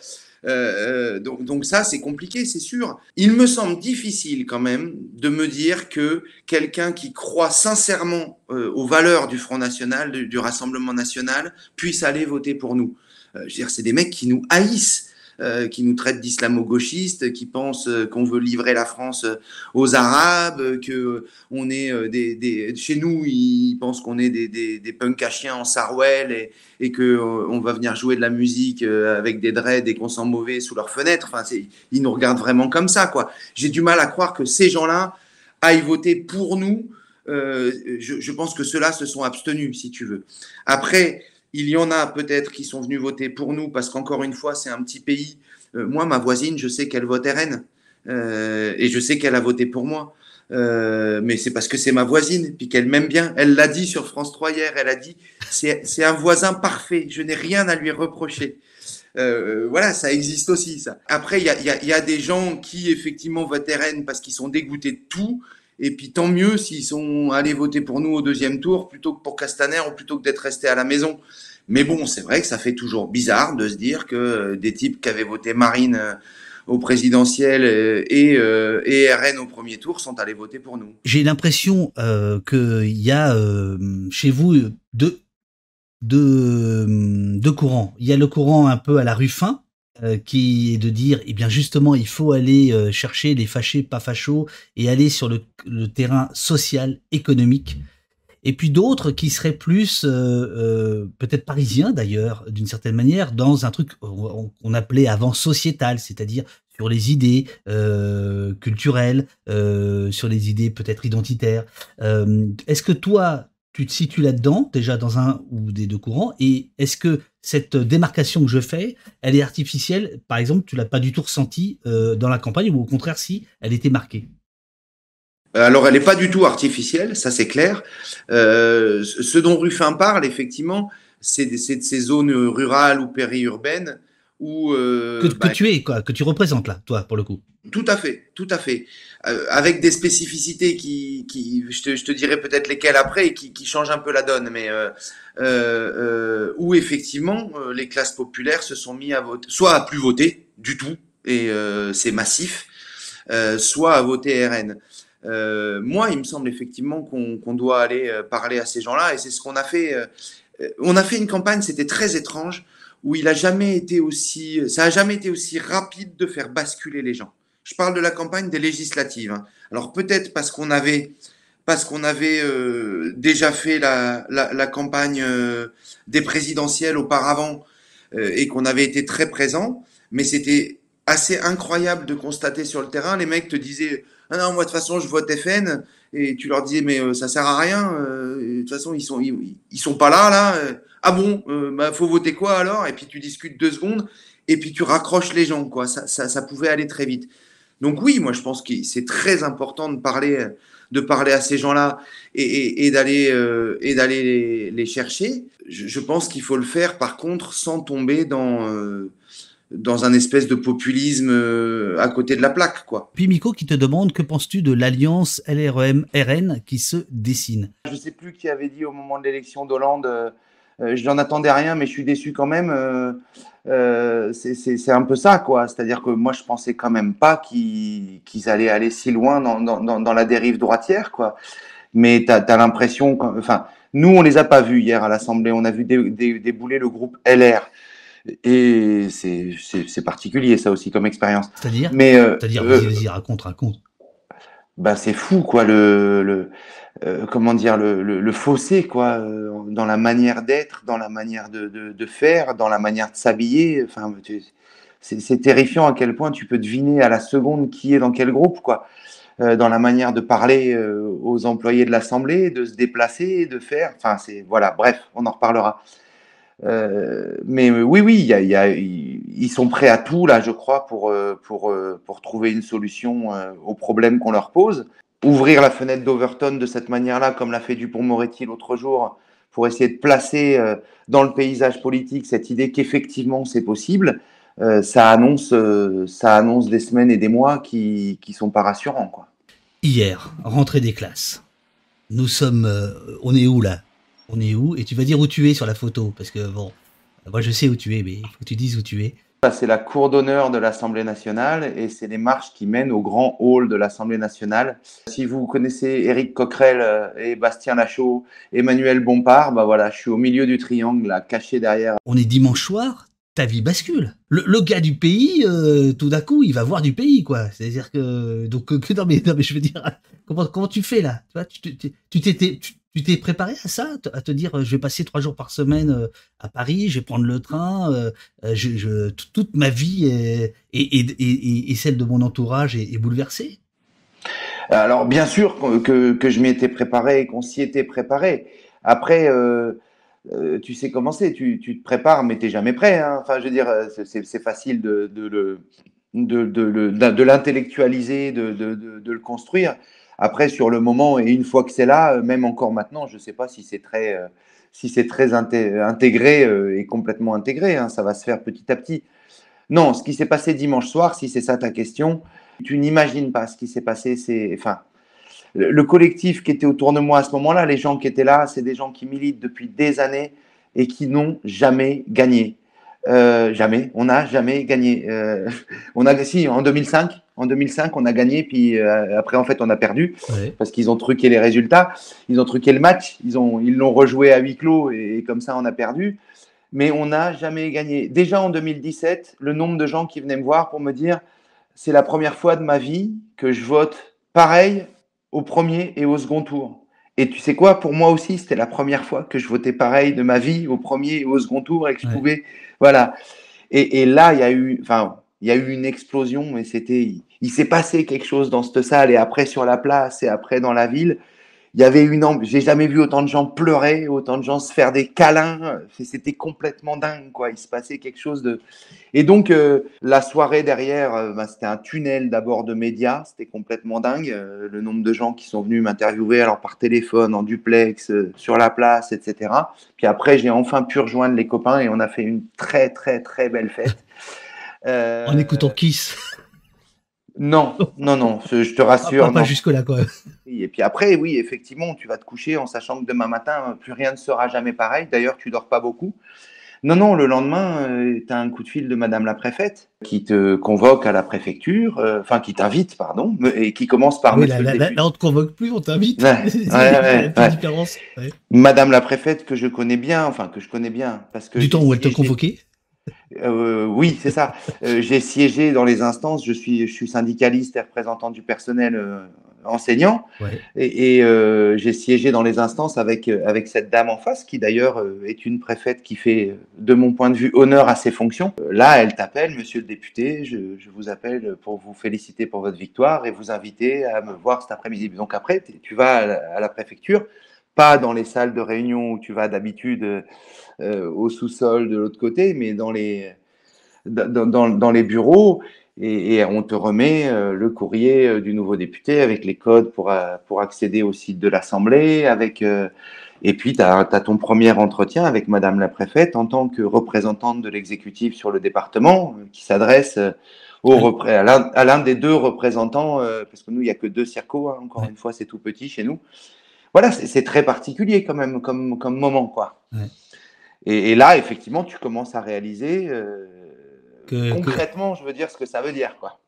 Speaker 2: Euh, donc, donc, ça, c'est compliqué, c'est sûr. Il me semble difficile quand même de me dire que quelqu'un qui croit sincèrement euh, aux valeurs du Front National, du, Rassemblement National, puisse aller voter pour nous. Euh, je veux dire, c'est des mecs qui nous haïssent. Euh, qui nous traitent d'islamo-gauchistes, qui pensent euh, qu'on veut livrer la France euh, aux Arabes, que on est des, chez nous ils pensent qu'on est des, des, punks à chiens en Sarwell et, et que on va venir jouer de la musique avec des dreads et qu'on sent mauvais sous leurs fenêtres. Enfin, ils nous regardent vraiment comme ça, quoi. J'ai du mal à croire que ces gens-là aillent voter pour nous. Je, pense que ceux-là se sont abstenus, si tu veux. Après, il y en a peut-être qui sont venus voter pour nous parce qu'encore une fois, c'est un petit pays. Euh, moi, ma voisine, je sais qu'elle vote RN euh, et je sais qu'elle a voté pour moi. Euh, mais c'est parce que c'est ma voisine, puis qu'elle m'aime bien. Elle l'a dit sur France 3 hier, elle a dit c'est un voisin parfait, je n'ai rien à lui reprocher. voilà, ça existe aussi. Après, il y a, y a, des gens qui, effectivement, votent RN parce qu'ils sont dégoûtés de tout. Et puis tant mieux s'ils sont allés voter pour nous au deuxième tour plutôt que pour Castaner ou plutôt que d'être restés à la maison. Mais bon, c'est vrai que ça fait toujours bizarre de se dire que euh, des types qui avaient voté Marine euh, au présidentiel euh, et, RN au premier tour sont allés voter pour nous.
Speaker 1: J'ai l'impression qu'il y a chez vous deux, deux, deux courants. Il y a le courant un peu à la Ruffin, euh, qui est de dire, eh bien justement, il faut aller euh, chercher les fâchés, pas fachos, et aller sur le, terrain social, économique. Et puis d'autres qui seraient plus, euh, peut-être parisiens d'ailleurs, d'une certaine manière, dans un truc qu'on appelait avant sociétal, c'est-à-dire sur les idées culturelles, sur les idées peut-être identitaires. Est-ce que toi, tu te situes là-dedans, déjà dans un ou des deux courants, et est-ce que cette démarcation que je fais, elle est artificielle Par exemple, tu l'as pas du tout ressenti euh, dans la campagne, ou au contraire, si elle était marquée
Speaker 2: alors, elle n'est pas du tout artificielle, ça c'est clair. Euh, ce dont Ruffin parle, effectivement, c'est de ces zones rurales ou périurbaines où...
Speaker 1: Euh, que, bah, tu es, quoi, que tu représentes là, toi, pour le coup.
Speaker 2: Tout à fait, tout à fait. Euh, avec des spécificités qui, je, te, dirai peut-être lesquelles après, qui, qui changent un peu la donne, mais euh, euh, où effectivement les classes populaires se sont mis à voter, soit à plus voter du tout, et c'est massif, soit à voter RN. moi, il me semble effectivement qu'on doit aller parler à ces gens-là, et c'est ce qu'on a fait. on a fait une campagne, c'était très étrange, où il a jamais été aussi, ça a jamais été aussi rapide de faire basculer les gens. Je parle de la campagne des législatives. Hein. Alors peut-être parce qu'on avait, parce qu'on avait euh, déjà fait la, campagne euh, des présidentielles auparavant euh, et qu'on avait été très présent, mais c'était assez incroyable de constater sur le terrain. Les mecs te disaient ah non moi de toute façon je vote FN et tu leur disais mais ça sert à rien. de toute façon ils sont ils, sont pas là là. ah bon bah faut voter quoi alors? Et puis tu discutes deux secondes et puis tu raccroches les gens quoi. Ça, ça pouvait aller très vite. Donc oui, moi je pense que c'est très important de parler, de parler à ces gens-là et, d'aller euh, et d'aller les, chercher. Je, pense qu'il faut le faire par contre sans tomber dans euh, dans un espèce de populisme euh, à côté de la plaque, quoi.
Speaker 1: Puis Miko qui te demande que penses-tu de l'alliance LREM-RN qui se dessine?
Speaker 2: Je ne sais plus qui avait dit au moment de l'élection d'Hollande, je n'en attendais rien, mais je suis déçu quand même. Euh, c'est un peu ça, quoi. C'est-à-dire que moi, je pensais quand même pas qu'ils allaient aller si loin dans, dans, dans, la dérive droitière, quoi. Mais tu as, l'impression, enfin, nous, on les a pas vus hier à l'Assemblée. On a vu débouler le groupe LR. Et c'est particulier, ça aussi, comme expérience.
Speaker 1: C'est-à-dire? Mais, euh, C'est-à-dire, euh, vas-y, raconte, raconte.
Speaker 2: Bah, c'est fou, quoi, le, le euh, comment dire, le, le, fossé, quoi, euh, dans la manière d'être, dans la manière de, de, faire, dans la manière de s'habiller. Enfin, c'est terrifiant à quel point tu peux deviner à la seconde qui est dans quel groupe, quoi. Euh, dans la manière de parler aux employés de l'Assemblée, de se déplacer, de faire. Enfin, c'est voilà. Bref, on en reparlera. Mais oui, oui, ils sont prêts à tout là, je crois, pour pour pour trouver une solution aux problèmes qu'on leur pose ouvrir la fenêtre d'Overton de cette manière-là, comme l'a fait Dupont-Moretti l'autre jour, pour essayer de placer euh, dans le paysage politique cette idée qu'effectivement c'est possible, euh, ça, annonce, euh, ça annonce des semaines et des mois qui ne sont pas rassurants. Quoi.
Speaker 1: Hier, rentrée des classes. Nous sommes. on est où là? On est où? Et tu vas dire où tu es sur la photo, parce que bon, moi je sais où tu es, mais il faut que tu dises où tu es.
Speaker 2: C'est la cour d'honneur de l'Assemblée nationale et c'est les marches qui mènent au grand hall de l'Assemblée nationale. Si vous connaissez Éric Coquerel euh, et Bastien Lachaud, Emmanuel Bompard, bah voilà, je suis au milieu du triangle, là, caché derrière.
Speaker 1: On est dimanche soir, ta vie bascule. Le, gars du pays, euh, tout d'un coup, il va voir du pays, quoi. C'est-à-dire que, donc, que, <laughs> non, mais, non, mais je veux dire, <laughs> comment, comment tu fais là? Tu tu t'étais, tu t'es préparé à ça, à te dire, je vais passer trois jours par semaine euh, à Paris, je vais prendre le train, euh, euh, toute ma vie et, celle de mon entourage est, bouleversée?
Speaker 2: Alors bien sûr que, je m'y étais préparé, qu'on s'y était préparé. Après, tu sais comment c'est, tu, te prépares, mais tu n'es jamais prêt. Hein. Enfin, je veux dire, c'est facile de, l'intellectualiser, de, le construire. Après, sur le moment, et une fois que c'est là, euh, même encore maintenant, je ne sais pas si c'est très, euh, si c'est très intégré euh, et complètement intégré. Hein, ça va se faire petit à petit. Non, ce qui s'est passé dimanche soir, si c'est ça ta question, tu n'imagines pas ce qui s'est passé. Enfin, le collectif qui était autour de moi à ce moment-là, les gens qui étaient là, c'est des gens qui militent depuis des années et qui n'ont jamais gagné. Jamais, on n'a jamais gagné. <laughs> On a si en 2005, en 2005, on a gagné, puis euh, après en fait on a perdu parce qu'ils ont truqué les résultats, ils ont truqué le match, ils ont ils l'ont rejoué à huis clos et, comme ça on a perdu. Mais on n'a jamais gagné. Déjà en 2017, le nombre de gens qui venaient me voir pour me dire c'est la première fois de ma vie que je vote pareil au premier et au second tour. Et tu sais quoi, pour moi aussi, c'était la première fois que je votais pareil de ma vie au premier et au second tour et que je pouvais voilà. Et, là, il y a eu, enfin, il y a eu une explosion et c'était, il, s'est passé quelque chose dans cette salle et après sur la place et après dans la ville. Il y avait une j'ai jamais vu autant de gens pleurer, autant de gens se faire des câlins. C'était complètement dingue, quoi. Il se passait quelque chose de. Et donc euh, la soirée derrière, euh, bah, c'était un tunnel d'abord de médias. C'était complètement dingue. Euh, le nombre de gens qui sont venus m'interviewer, alors par téléphone, en duplex, sur la place, etc. Puis après, j'ai enfin pu rejoindre les copains et on a fait une très très très belle fête. <laughs>
Speaker 1: en écoutant Kiss. <laughs>
Speaker 2: Non, non, non, je te rassure.
Speaker 1: Pas, jusque-là, quoi.
Speaker 2: Et puis après, oui, effectivement, tu vas te coucher en sachant que demain matin, plus rien ne sera jamais pareil. D'ailleurs, tu dors pas beaucoup. Non, non, le lendemain, euh, tu as un coup de fil de Madame la préfète qui te convoque à la préfecture, euh, enfin qui t'invite, pardon, et qui commence par.
Speaker 1: Oui, là, on te convoque plus, on t'invite. <laughs> Ouais,
Speaker 2: Madame la préfète que je connais bien, enfin que je connais bien, parce que.
Speaker 1: Du temps où elle te convoquait
Speaker 2: euh, oui, c'est ça. Euh, j'ai siégé dans les instances. Je suis, je suis syndicaliste et représentant du personnel euh, enseignant. Et, j'ai siégé dans les instances avec, avec cette dame en face, qui d'ailleurs est une préfète qui fait, de mon point de vue, honneur à ses fonctions. là, elle t'appelle, monsieur le député, je, je, vous appelle pour vous féliciter pour votre victoire et vous inviter à me voir cet après-midi. Donc après, tu vas à la préfecture pas dans les salles de réunion où tu vas d'habitude euh, au sous-sol de l'autre côté, mais dans les, dans, dans, les bureaux. et, on te remet le courrier du nouveau député avec les codes pour, pour accéder au site de l'Assemblée, avec et puis, tu as, ton premier entretien avec Madame la préfète en tant que représentante de l'exécutif sur le département, qui s'adresse à l'un des deux représentants, parce que nous, il n'y a que deux circos, hein, encore une fois, c'est tout petit chez nous. Voilà, c'est très particulier quand même comme, comme moment. quoi. Et, là, effectivement, tu commences à réaliser concrètement, je veux dire, ce que ça veut dire. quoi.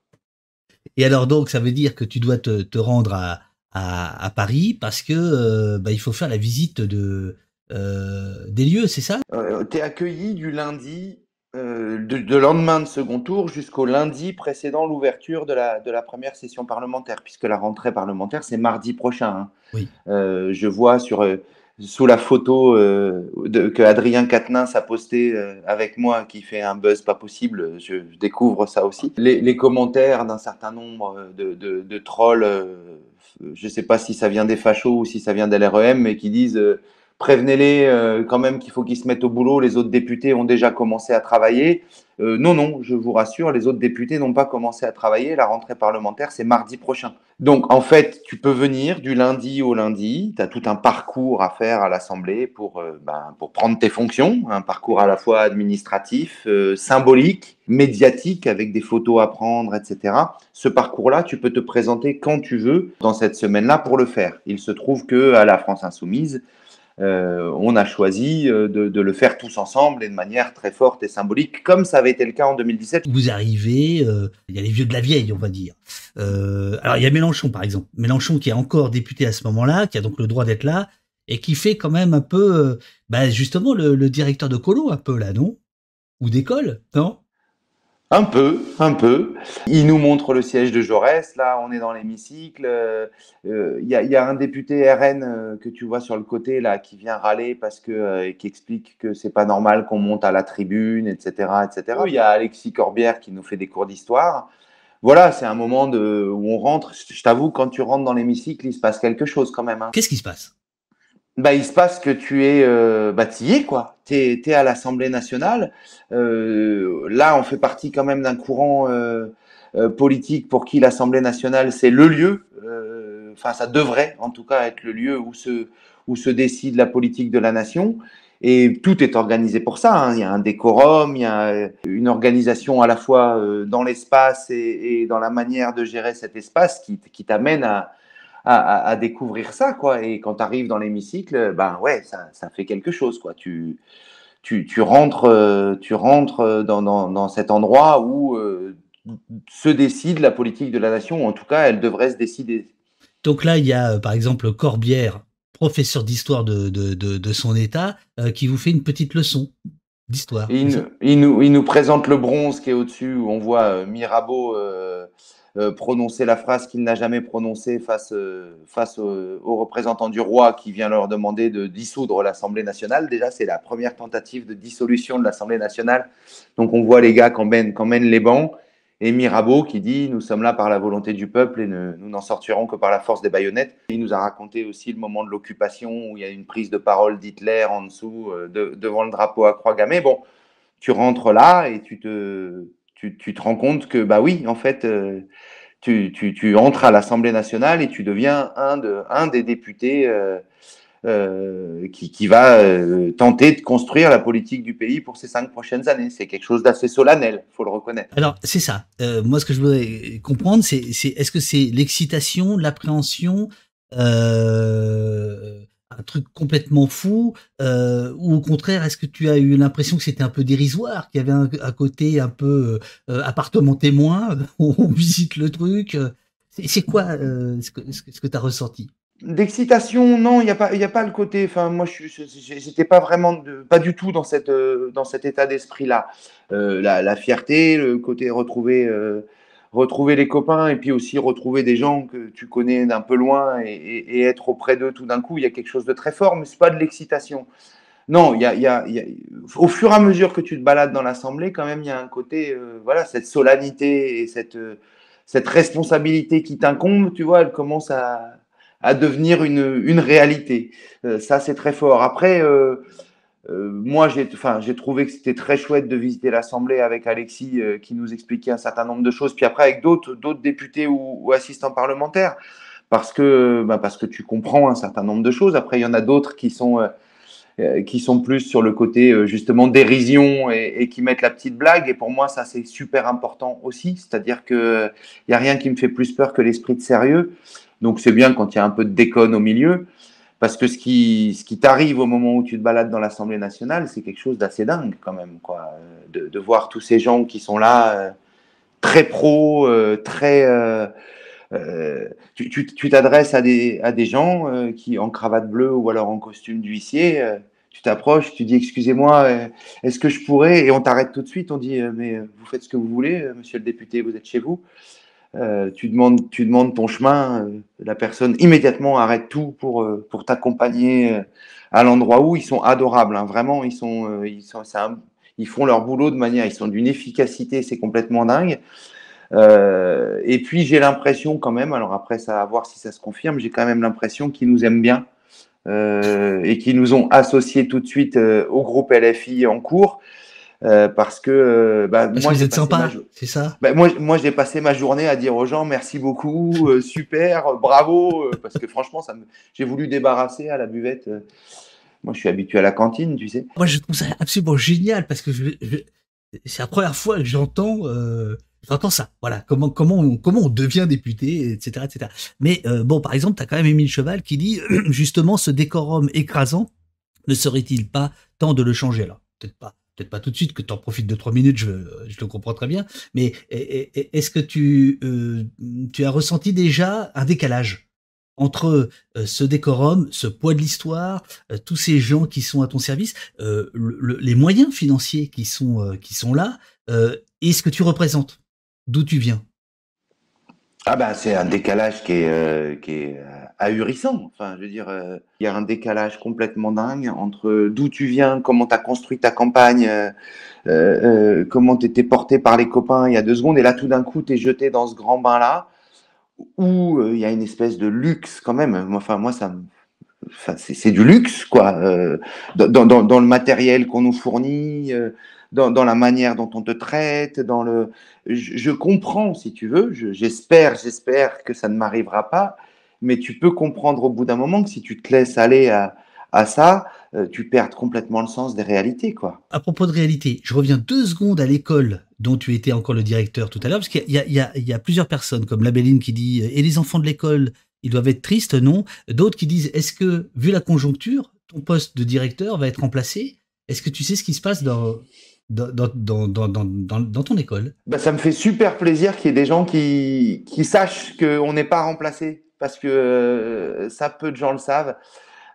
Speaker 1: Et alors donc, ça veut dire que tu dois te, rendre à, à, Paris parce que euh, bah, il faut faire la visite de, euh, des lieux, c'est ça?
Speaker 2: Euh, Tu es accueilli du lundi, de, lendemain de second tour jusqu'au lundi précédant l'ouverture de la, de la première session parlementaire, puisque la rentrée parlementaire, c'est mardi prochain. Hein.
Speaker 1: Oui.
Speaker 2: je vois sur sous la photo euh, que Adrien Quatennens a posté euh, avec moi, qui fait un buzz pas possible, je, découvre ça aussi. Les, commentaires d'un certain nombre de, de, trolls, euh, je ne sais pas si ça vient des fachos ou si ça vient de l'REM, mais qui disent prévenez-les euh, quand même qu'il faut qu'ils se mettent au boulot. Les autres députés ont déjà commencé à travailler. Euh, non, non, je vous rassure, les autres députés n'ont pas commencé à travailler. La rentrée parlementaire, c'est mardi prochain. Donc, en fait, tu peux venir du lundi au lundi. Tu as tout un parcours à faire à l'Assemblée pour, euh, ben, pour prendre tes fonctions. Un parcours à la fois administratif, symbolique, médiatique, avec des photos à prendre, etc. Ce parcours-là, tu peux te présenter quand tu veux dans cette semaine-là pour le faire. Il se trouve que à la France Insoumise, euh, on a choisi euh, de, le faire tous ensemble et de manière très forte et symbolique, comme ça avait été le cas en 2017.
Speaker 1: Vous arrivez, euh, il y a les vieux de la vieille, on va dire. alors il y a Mélenchon, par exemple. Mélenchon qui est encore député à ce moment-là, qui a donc le droit d'être là, et qui fait quand même un peu, bah, justement, le, le, directeur de Colo, un peu là, non? Ou d'école, non?
Speaker 2: Un peu, un peu. Il nous montre le siège de Jaurès. Là, on est dans l'hémicycle. Euh, il y, a un député RN euh, que tu vois sur le côté là qui vient râler parce que euh, qui explique que c'est pas normal qu'on monte à la tribune, etc., etc. Il y a Alexis Corbière qui nous fait des cours d'histoire. Voilà, c'est un moment de, où on rentre. Je t'avoue, quand tu rentres dans l'hémicycle, il se passe quelque chose quand même. Hein.
Speaker 1: Qu'est-ce qui se passe?
Speaker 2: Bah, il se passe que tu es euh, bâtillé, quoi. Tu es, à l'Assemblée nationale. Euh, là, on fait partie quand même d'un courant euh, euh, politique pour qui l'Assemblée nationale, c'est le lieu. Euh, enfin, ça devrait, en tout cas, être le lieu où se, où se décide la politique de la nation. Et tout est organisé pour ça. Hein. Il y a un décorum, il y a une organisation à la fois dans l'espace et, et, dans la manière de gérer cet espace qui, qui t'amène à, à, découvrir ça, quoi. Et quand tu arrives dans l'hémicycle, ben ouais, ça, ça, fait quelque chose, quoi. Tu, tu, tu rentres, euh, tu rentres dans, dans, dans cet endroit où euh, se décide la politique de la nation, ou en tout cas, elle devrait se décider.
Speaker 1: Donc là, il y a euh, par exemple Corbière, professeur d'histoire de, de, de, de, son État, qui vous fait une petite leçon d'histoire.
Speaker 2: Il, il, nous, il nous présente le bronze qui est au-dessus, où on voit Mirabeau euh, prononcer la phrase qu'il n'a jamais prononcée face, euh, face au, représentant du roi qui vient leur demander de dissoudre l'Assemblée nationale. Déjà, c'est la première tentative de dissolution de l'Assemblée nationale. Donc, on voit les gars qui emmènent, les bancs. Et Mirabeau qui dit Nous sommes là par la volonté du peuple et nous n'en sortirons que par la force des baïonnettes. Il nous a raconté aussi le moment de l'occupation où il y a une prise de parole d'Hitler en dessous, euh, devant le drapeau à croix gammée. Bon, tu rentres là et tu te, tu, te rends compte que, bah oui, en fait, euh, tu, tu, entres à l'Assemblée nationale et tu deviens un, de, un des députés euh, euh, qui, qui, va tenter de construire la politique du pays pour ces cinq prochaines années. C'est quelque chose d'assez solennel, faut le reconnaître.
Speaker 1: Alors, c'est ça. moi, ce que je voudrais comprendre, c'est est, est-ce que c'est l'excitation, l'appréhension truc complètement fou euh, ou au contraire est-ce que tu as eu l'impression que c'était un peu dérisoire qu'il y avait un, côté un peu euh, appartement témoin <laughs> on visite le truc c'est quoi euh, ce que tu as ressenti?
Speaker 2: D'excitation, non, il n'y a pas, il a pas le côté. Enfin, moi, je j'étais pas vraiment, pas du tout dans cette, dans cet état d'esprit-là. la, la, fierté, le côté retrouver retrouver les copains et puis aussi retrouver des gens que tu connais d'un peu loin et, être auprès d'eux tout d'un coup, il y a quelque chose de très fort, mais c'est pas de l'excitation. Non, il, y a, au fur et à mesure que tu te balades dans l'assemblée, quand même, il y a un côté, euh, voilà, cette solennité et cette, euh, cette responsabilité qui t'incombe, tu vois, elle commence à, à devenir une, une réalité. Euh, ça, c'est très fort. Après, moi, j'ai trouvé que c'était très chouette de visiter l'Assemblée avec Alexis qui nous expliquait un certain nombre de choses, puis après avec d'autres députés ou, assistants parlementaires, parce que, bah, parce que tu comprends un certain nombre de choses. Après, il y en a d'autres qui sont euh, qui sont plus sur le côté euh, justement dérision et, qui mettent la petite blague. Et pour moi, ça c'est super important aussi. C'est-à-dire que il y a rien qui me fait plus peur que l'esprit de sérieux. Donc c'est bien quand il y a un peu de déconne au milieu. Parce que ce qui, ce qui t'arrive au moment où tu te balades dans l'Assemblée nationale, c'est quelque chose d'assez dingue quand même, quoi. De, de, voir tous ces gens qui sont là, euh, très pro, très, euh, tu t'adresses à des, à des gens euh, qui en cravate bleue ou alors en costume d'huissier. Euh, tu t'approches, tu dis excusez-moi, est-ce que je pourrais Et on t'arrête tout de suite. On dit mais vous faites ce que vous voulez, monsieur le député, vous êtes chez vous. Tu, demandes, tu demandes ton chemin, la personne immédiatement arrête tout pour, pour t'accompagner à l'endroit où ils sont adorables. Hein. vraiment, ils, sont, ils, sont, ils font leur boulot de manière, ils sont d'une efficacité, c'est complètement dingue. Euh, et puis j'ai l'impression quand même, alors après ça à voir si ça se confirme, j'ai quand même l'impression qu'ils nous aiment bien euh, et qu'ils nous ont associés tout de suite euh, au groupe LFI en cours. Parce que
Speaker 1: bah, moi, vous êtes sympa, c'est ça?
Speaker 2: Bah, Moi, moi j'ai passé ma journée à dire aux gens merci beaucoup, <laughs> super, bravo, parce que franchement, ça me... j'ai voulu débarrasser à la buvette. moi, je suis habitué à la cantine, tu sais.
Speaker 1: Moi, je trouve ça absolument génial parce que c'est la première fois que j'entends J'entends ça. Voilà. Comment, comment, on, comment on devient député, etc., etc. Mais euh, bon, par exemple, tu as quand même Émile Cheval qui dit <clears throat> justement ce décorum écrasant ne serait-il pas temps de le changer là Peut-être pas. Peut-être pas tout de suite, que tu en profites de trois minutes, je, je le comprends très bien. Mais est-ce que tu, euh, tu as ressenti déjà un décalage entre euh, ce décorum, ce poids de l'histoire, tous ces gens qui sont à ton service, les moyens financiers qui sont, qui sont là, et ce que tu représentes? D'où tu viens?
Speaker 2: Ah ben c'est un décalage qui est, euh, euh, ahurissant. Enfin, je veux dire, euh, il y a un décalage complètement dingue entre d'où tu viens, comment tu as construit ta campagne, comment tu étais porté par les copains il y a deux secondes, et là tout d'un coup tu es jeté dans ce grand bain-là, où il y a une espèce de luxe quand même. Enfin, moi, ça c'est du luxe, quoi, dans, dans, dans, le matériel qu'on nous fournit, dans, la manière dont on te traite, dans le. Je, comprends, si tu veux. J'espère, j'espère que ça ne m'arrivera pas. Mais tu peux comprendre au bout d'un moment que si tu te laisses aller à, à ça, euh, tu perds complètement le sens des réalités, quoi.
Speaker 1: À propos de réalité, je reviens deux secondes à l'école dont tu étais encore le directeur tout à l'heure, parce qu'il y, y, y, a plusieurs personnes, comme la Béline qui dit Et les enfants de l'école, ils doivent être tristes Non? D'autres qui disent Est-ce que, vu la conjoncture, ton poste de directeur va être remplacé? Est-ce que tu sais ce qui se passe dans, dans, dans, dans, dans, ton école?
Speaker 2: Bah, Ça me fait super plaisir qu'il y ait des gens qui, qui sachent qu'on n'est pas remplacé, parce que euh, ça, peu de gens le savent.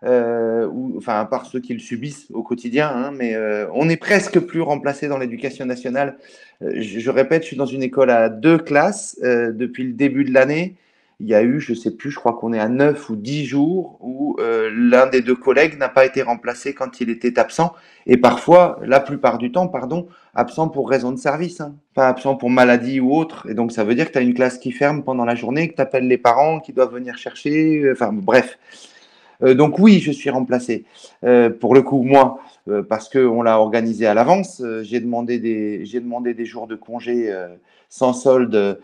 Speaker 2: Euh, enfin, à part ceux qui le subissent au quotidien, hein, mais euh, on est presque plus remplacé dans l'éducation nationale. Je, je, répète, je suis dans une école à deux classes depuis le début de l'année il y a eu, je sais plus, je crois qu'on est à 9 ou 10 jours où euh, l'un des deux collègues n'a pas été remplacé quand il était absent. Et parfois, la plupart du temps, pardon, absent pour raison de service, hein. pas absent pour maladie ou autre. Et donc, ça veut dire que tu as une classe qui ferme pendant la journée, que tu appelles les parents qui doivent venir chercher. Enfin, bref. Euh, donc oui, je suis remplacé. Euh, pour le coup, moi, parce qu'on l'a organisé à l'avance, j'ai demandé, des, demandé des jours de congé sans solde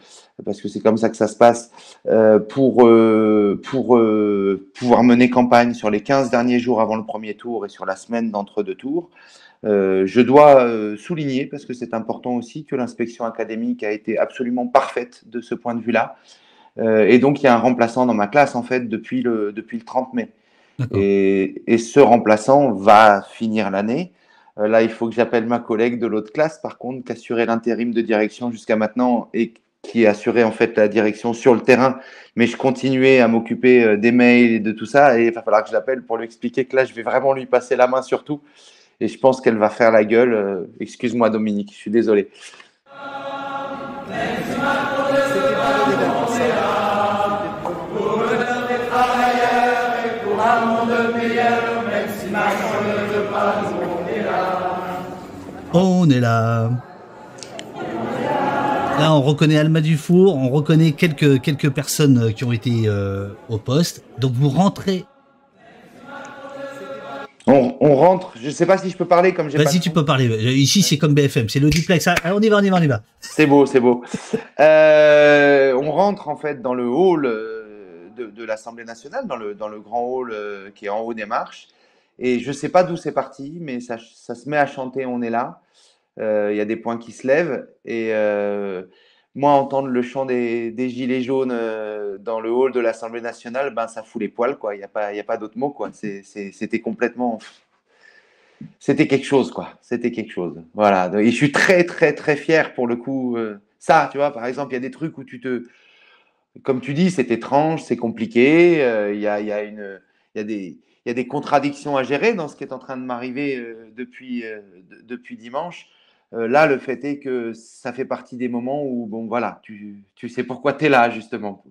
Speaker 2: parce que c'est comme ça que ça se passe, euh, pour, euh, pour euh, pouvoir mener campagne sur les 15 derniers jours avant le premier tour et sur la semaine d'entre-deux tours. je dois souligner, parce que c'est important aussi, que l'inspection académique a été absolument parfaite de ce point de vue-là. et donc, il y a un remplaçant dans ma classe, en fait, depuis le, depuis le 30 mai. Et, ce remplaçant va finir l'année. là, il faut que j'appelle ma collègue de l'autre classe, par contre, qui assurait l'intérim de direction jusqu'à maintenant et qui assurait en fait la direction sur le terrain, mais je continuais à m'occuper euh, des mails et de tout ça, et il va falloir que je l'appelle pour lui expliquer que là, je vais vraiment lui passer la main surtout, et je pense qu'elle va faire la gueule. Euh, excuse-moi Dominique, je suis désolé.
Speaker 1: Là. On reconnaît Alma Dufour, on reconnaît quelques, quelques personnes qui ont été euh, au poste. Donc, vous rentrez.
Speaker 2: On, rentre. Je ne sais pas si je peux parler comme j'ai.
Speaker 1: Vas-y, tu peux parler. Ici, c'est comme BFM, c'est le duplex. Ah, on y va, on y va, on y va.
Speaker 2: C'est beau, c'est beau. Euh, on rentre en fait dans le hall euh, de, l'Assemblée nationale, dans le, dans le grand hall qui est en haut des marches. Et je ne sais pas d'où c'est parti, mais ça, ça, se met à chanter. On est là. Il y a des points qui se lèvent et moi, entendre le chant des, gilets jaunes euh, dans le hall de l'Assemblée nationale, ben, ça fout les poils. Il n'y a pas, pas d'autre mot. C'était complètement. C'était quelque chose, quoi. C'était quelque chose. Voilà. Et je suis très, très, très fier pour le coup. Euh, ça, tu vois, par exemple, il y a des trucs où tu te. Comme tu dis, c'est étrange, c'est compliqué. Euh, il y, a, y, a y, des, y a des contradictions à gérer dans ce qui est en train de m'arriver depuis, depuis dimanche. Euh, là, le fait est que ça fait partie des moments où, bon, voilà, tu, tu sais pourquoi tu es là, justement.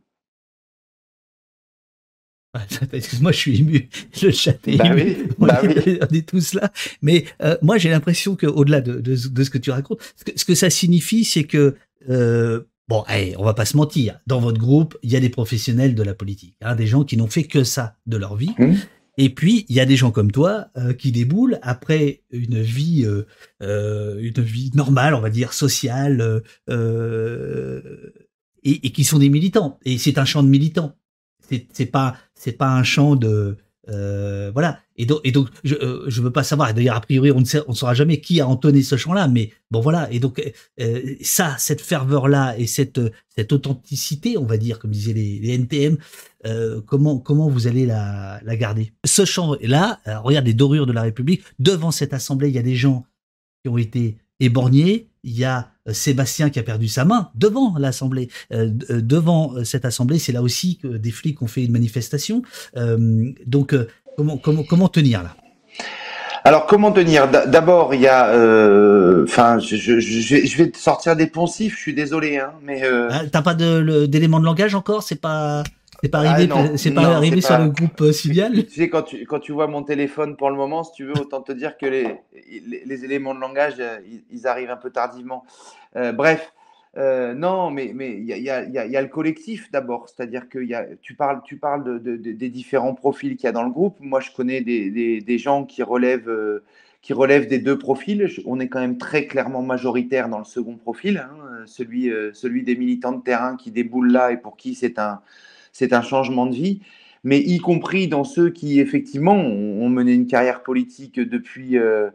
Speaker 2: <laughs>
Speaker 1: Excuse-moi, je suis ému. <laughs> Le chat est bah Oui, <laughs> bah on, est, tous là. Mais euh, moi, j'ai l'impression qu'au-delà de, de, ce que tu racontes, ce que, ça signifie, c'est que, euh, bon, allez, on va pas se mentir, dans votre groupe, il y a des professionnels de la politique, hein, des gens qui n'ont fait que ça de leur vie. Mmh. Et puis, il y a des gens comme toi euh, qui déboulent après une vie, euh, euh, une vie normale, on va dire sociale, et, qui sont des militants. Et c'est un champ de militants. C'est pas, c'est pas un champ de, euh, voilà. Et donc, je ne euh, veux pas savoir. D'ailleurs, a priori, on ne, sait, on saura jamais qui a entonné ce chant-là. Mais bon, voilà. Et donc, euh, ça, cette ferveur-là et cette, cette authenticité, on va dire, comme disaient les, les NTM, comment, comment vous allez la, la garder? Ce chant-là, regarde les dorures de la République. Devant cette assemblée, il y a des gens qui ont été éborgnés. Il y a Sébastien qui a perdu sa main devant l'Assemblée, devant cette Assemblée. C'est là aussi que des flics ont fait une manifestation. donc, comment, comment, comment tenir là?
Speaker 2: Alors comment tenir? D'abord, il y a, enfin, je, je, je, vais te sortir des poncifs. Je suis désolé, hein, mais.
Speaker 1: Ah, T'as pas d'éléments de, langage encore? C'est pas. C'est pas arrivé, ah, c'est pas arrivé sur le groupe euh, Tu
Speaker 2: sais, quand tu, quand tu vois mon téléphone pour le moment, si tu veux, autant te dire que les, les, éléments de langage, euh, ils, arrivent un peu tardivement. Euh, bref, non, mais il mais y, a, y, a, y, a, le collectif d'abord, c'est-à-dire que y a, tu parles, tu parles de, des différents profils qu'il y a dans le groupe. Moi, je connais des, des, des gens qui relèvent, qui relèvent des deux profils. On est quand même très clairement majoritaire dans le second profil, hein, celui, celui des militants de terrain qui déboulent là et pour qui c'est un c'est un changement de vie, mais y compris dans ceux qui, effectivement, ont, mené une carrière politique depuis, euh,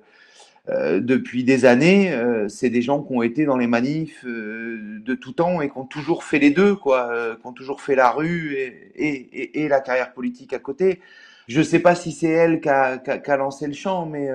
Speaker 2: euh, depuis des années. Euh, c'est des gens qui ont été dans les manifs de tout temps et qui ont toujours fait les deux, quoi, qui ont toujours fait la rue et, la carrière politique à côté. Je ne sais pas si c'est elle qui a, lancé le champ, mais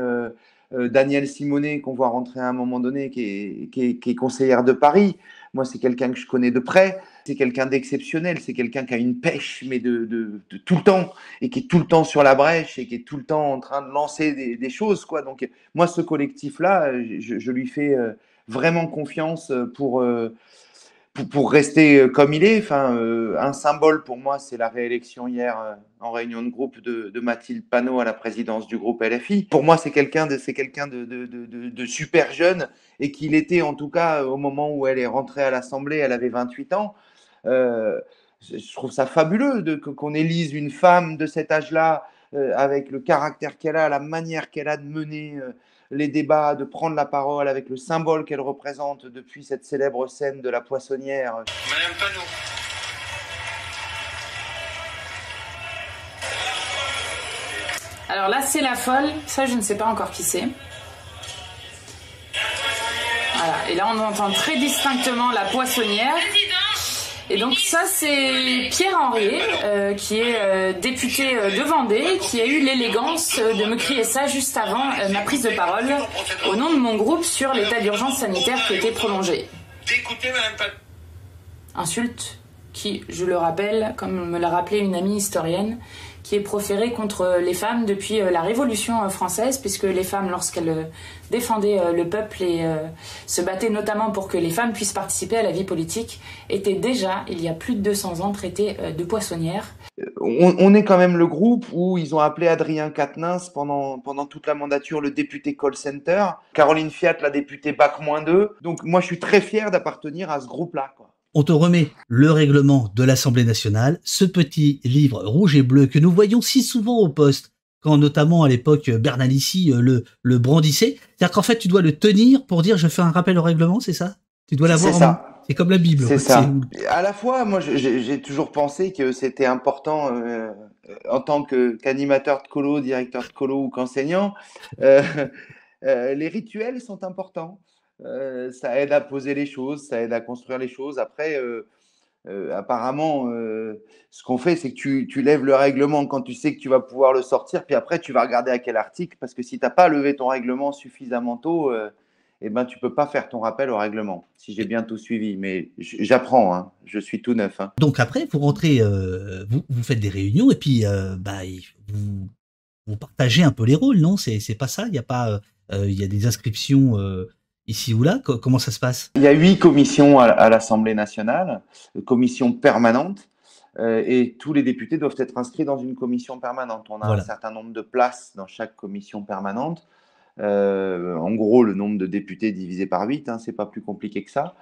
Speaker 2: Danielle Simonet, qu'on voit rentrer à un moment donné, qui est conseillère de Paris, moi, c'est quelqu'un que je connais de près c'est quelqu'un d'exceptionnel, c'est quelqu'un qui a une pêche, mais de, tout le temps, et qui est tout le temps sur la brèche, et qui est tout le temps en train de lancer des, choses. Quoi. Donc, moi, ce collectif-là, je, lui fais euh, vraiment confiance pour, euh, pour, rester euh, comme il est. Enfin, un symbole pour moi, c'est la réélection hier en réunion de groupe de, Mathilde Panot à la présidence du groupe LFI. Pour moi, c'est quelqu'un de, quelqu'un de, super jeune, et qu'il était en tout cas au moment où elle est rentrée à l'Assemblée, elle avait 28 ans. Euh, je trouve ça fabuleux de, qu'on élise une femme de cet âge-là euh, avec le caractère qu'elle a, la manière qu'elle a de mener euh, les débats, de prendre la parole avec le symbole qu'elle représente depuis cette célèbre scène de la poissonnière. Madame Panot.
Speaker 7: Alors là, c'est la folle. Ça, je ne sais pas encore qui c'est. Voilà. Et là, on entend très distinctement la poissonnière. Et donc ça c'est Pierre Henriet, euh, qui est euh, député euh, de Vendée, qui a eu l'élégance de me crier ça juste avant ma prise de parole au nom de mon groupe sur l'état d'urgence sanitaire qui était prolongé. Insulte qui, je le rappelle, comme me l'a rappelé une amie historienne, qui est proférée contre les femmes depuis la Révolution française, puisque les femmes, lorsqu'elles défendait euh, le peuple et euh, se battait notamment pour que les femmes puissent participer à la vie politique, était déjà, il y a plus de 200 ans, traité euh, de poissonnière.
Speaker 2: On, est quand même le groupe où ils ont appelé Adrien Quatennens pendant, pendant toute la mandature le député call center, Caroline Fiat la députée BAC-2. Donc moi je suis très fier d'appartenir à ce groupe-là.
Speaker 1: On te remet le règlement de l'Assemblée nationale, ce petit livre rouge et bleu que nous voyons si souvent au poste quand notamment à l'époque Bernalici le, le brandissait. C'est-à-dire qu'en fait, tu dois le tenir pour dire je fais un rappel au règlement, c'est ça? Tu dois l'avoir.
Speaker 2: C'est ça.
Speaker 1: C'est comme la Bible.
Speaker 2: C'est ça. À la fois, moi, j'ai toujours pensé que c'était important euh, en tant qu'animateur de colo, directeur de colo ou qu'enseignant. Euh, <laughs> euh, les rituels sont importants. Ça aide à poser les choses, ça aide à construire les choses. Après, apparemment, ce qu'on fait, c'est que tu, tu, lèves le règlement quand tu sais que tu vas pouvoir le sortir, puis après, tu vas regarder à quel article, parce que si tu n'as pas levé ton règlement suffisamment tôt, eh ben, tu peux pas faire ton rappel au règlement, si j'ai bien tout suivi. Mais j'apprends, hein. je suis tout neuf. Hein.
Speaker 1: Donc après, vous rentrez, vous, vous, faites des réunions et puis bah, vous, vous, partagez un peu les rôles, non? C'est pas ça? Il y a pas, y a des inscriptions ici ou là Comment ça se passe?
Speaker 2: Il y a huit commissions à, l'Assemblée nationale, commissions permanentes. et tous les députés doivent être inscrits dans une commission permanente. On a un certain nombre de places dans chaque commission permanente. Euh, en gros, le nombre de députés divisé par 8, hein, c'est pas plus compliqué que ça.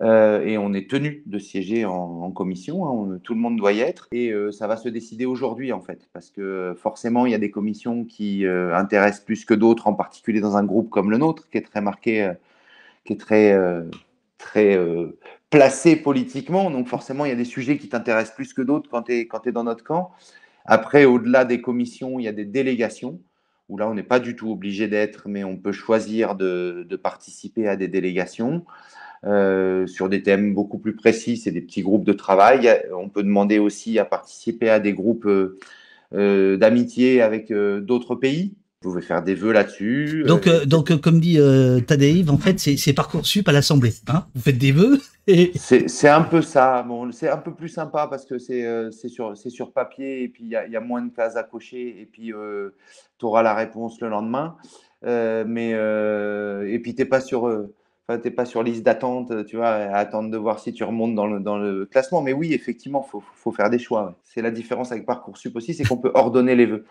Speaker 2: Euh, et on est tenu de siéger en, commission, hein, tout le monde doit y être, et euh, ça va se décider aujourd'hui en fait, parce que forcément il y a des commissions qui intéressent plus que d'autres, en particulier dans un groupe comme le nôtre, qui est très marqué, qui est très, très placé politiquement, donc forcément il y a des sujets qui t'intéressent plus que d'autres quand tu es, es dans notre camp. Après, au-delà des commissions, il y a des délégations où là, on n'est pas du tout obligé d'être, mais on peut choisir de, participer à des délégations euh, sur des thèmes beaucoup plus précis. C'est des petits groupes de travail. On peut demander aussi à participer à des groupes euh, euh, d'amitié avec d'autres pays. Vous pouvez faire des vœux là-dessus.
Speaker 1: Donc, euh, donc euh, comme dit euh, en fait, c'est Parcoursup à l'Assemblée. Hein Vous faites des vœux
Speaker 2: et... C'est un peu ça. Bon, c'est un peu plus sympa parce que c'est sur, sur papier et puis il y a, y a, moins de cases à cocher et puis tu auras la réponse le lendemain. mais, et puis tu n'es pas sur t'es pas sur liste d'attente, tu vois, à attendre de voir si tu remontes dans le, dans le classement. Mais oui, effectivement, faut, faut faire des choix. C'est la différence avec Parcoursup aussi, c'est qu'on peut ordonner les vœux.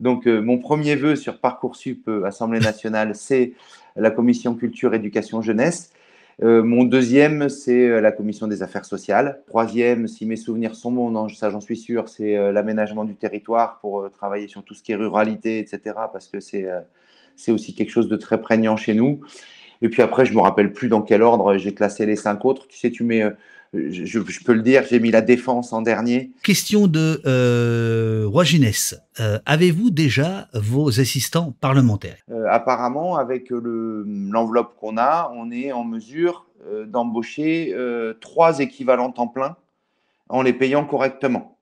Speaker 2: Donc, euh, mon premier vœu sur Parcoursup euh, Assemblée nationale, <laughs> c'est la commission culture, éducation, jeunesse. Euh, mon deuxième, c'est la commission des affaires sociales. Troisième, si mes souvenirs sont bons, ça j'en suis sûr, c'est l'aménagement du territoire pour travailler sur tout ce qui est ruralité, etc. Parce que c'est aussi quelque chose de très prégnant chez nous. Et puis après, je me rappelle plus dans quel ordre j'ai classé les cinq autres. Tu sais, tu mets, euh, je, peux le dire, j'ai mis la défense en dernier.
Speaker 1: Question de euh, Roi. Euh, avez-vous déjà vos assistants parlementaires?
Speaker 2: Euh, Apparemment, avec l'enveloppe qu'on a, on est en mesure d'embaucher trois équivalents temps plein en les payant correctement.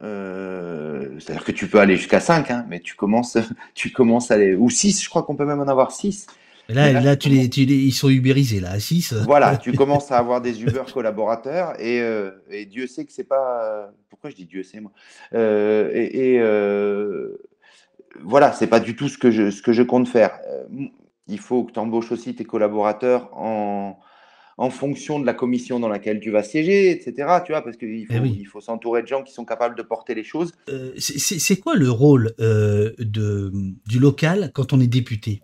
Speaker 2: C'est-à-dire que tu peux aller jusqu'à 5, hein, mais tu commences, <laughs> tu commences à aller. Ou 6, je crois qu'on peut même en avoir 6.
Speaker 1: Là, là, tu les, tu ils sont ubérisés, là, à 6. <laughs>
Speaker 2: Voilà, <laughs> tu commences à avoir des Uber collaborateurs et, euh, et Dieu sait que c'est pas. Pourquoi je dis Dieu sait, moi? Euh, Et, et euh, voilà, c'est pas du tout ce que je, ce que je compte faire. Il faut que tu embauches aussi tes collaborateurs en, en fonction de la commission dans laquelle tu vas siéger, etc. Tu vois, parce qu'il faut, eh faut s'entourer de gens qui sont capables de porter les choses.
Speaker 1: c'est quoi le rôle de, du local quand on est député?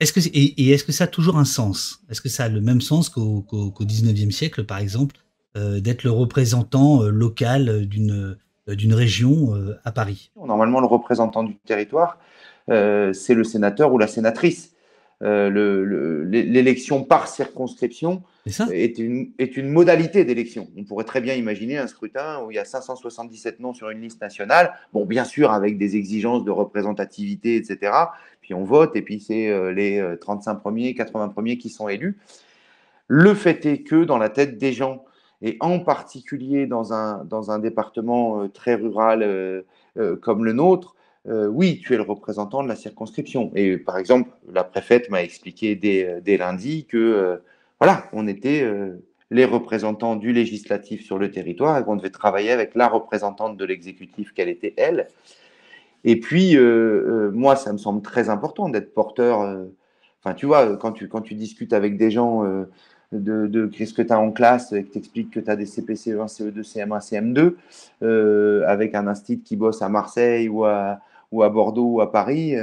Speaker 1: Est-ce que et, est-ce que ça a toujours un sens? Est-ce que ça a le même sens qu'au qu'au 19e siècle, par exemple, euh, d'être le représentant euh, local d'une euh, d'une région à Paris?
Speaker 2: Normalement, le représentant du territoire, c'est le sénateur ou la sénatrice. L'élection par circonscription est, une, est une modalité d'élection. On pourrait très bien imaginer un scrutin où il y a 577 noms sur une liste nationale, bon, bien sûr avec des exigences de représentativité, etc on vote, et puis c'est euh, les 35 euh, premiers, 80 premiers qui sont élus. Le fait est que dans la tête des gens, et en particulier dans un, dans un département euh, très rural comme le nôtre, oui, tu es le représentant de la circonscription. Et par exemple, la préfète m'a expliqué dès, dès, lundi que voilà, on était les représentants du législatif sur le territoire et qu'on devait travailler avec la représentante de l'exécutif qu'elle était elle. Et puis, euh, euh, moi, ça me semble très important d'être porteur. Euh, enfin, tu vois, quand tu, quand tu discutes avec des gens de, de ce que tu as en classe et que tu expliques que tu as des CPCE1, CE2, CM1, CM2, avec un institut qui bosse à Marseille ou à, ou à Bordeaux ou à Paris,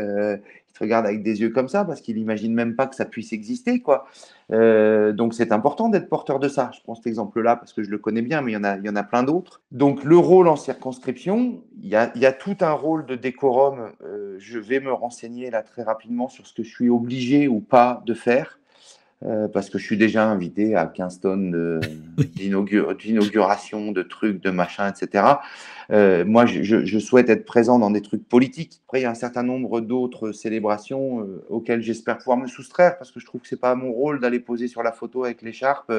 Speaker 2: te regarde avec des yeux comme ça parce qu'il n'imagine même pas que ça puisse exister. Quoi. Euh, donc c'est important d'être porteur de ça. Je prends cet exemple-là parce que je le connais bien, mais il y en a, il y en a plein d'autres. Donc le rôle en circonscription, il y a, il y a tout un rôle de décorum. Euh, je vais me renseigner là très rapidement sur ce que je suis obligé ou pas de faire. Euh, parce que je suis déjà invité à 15 tonnes <laughs> d'inauguration, de trucs, de machins, etc. Euh, moi, je, souhaite être présent dans des trucs politiques. Après, il y a un certain nombre d'autres célébrations euh, auxquelles j'espère pouvoir me soustraire, parce que je trouve que c'est pas mon rôle d'aller poser sur la photo avec l'écharpe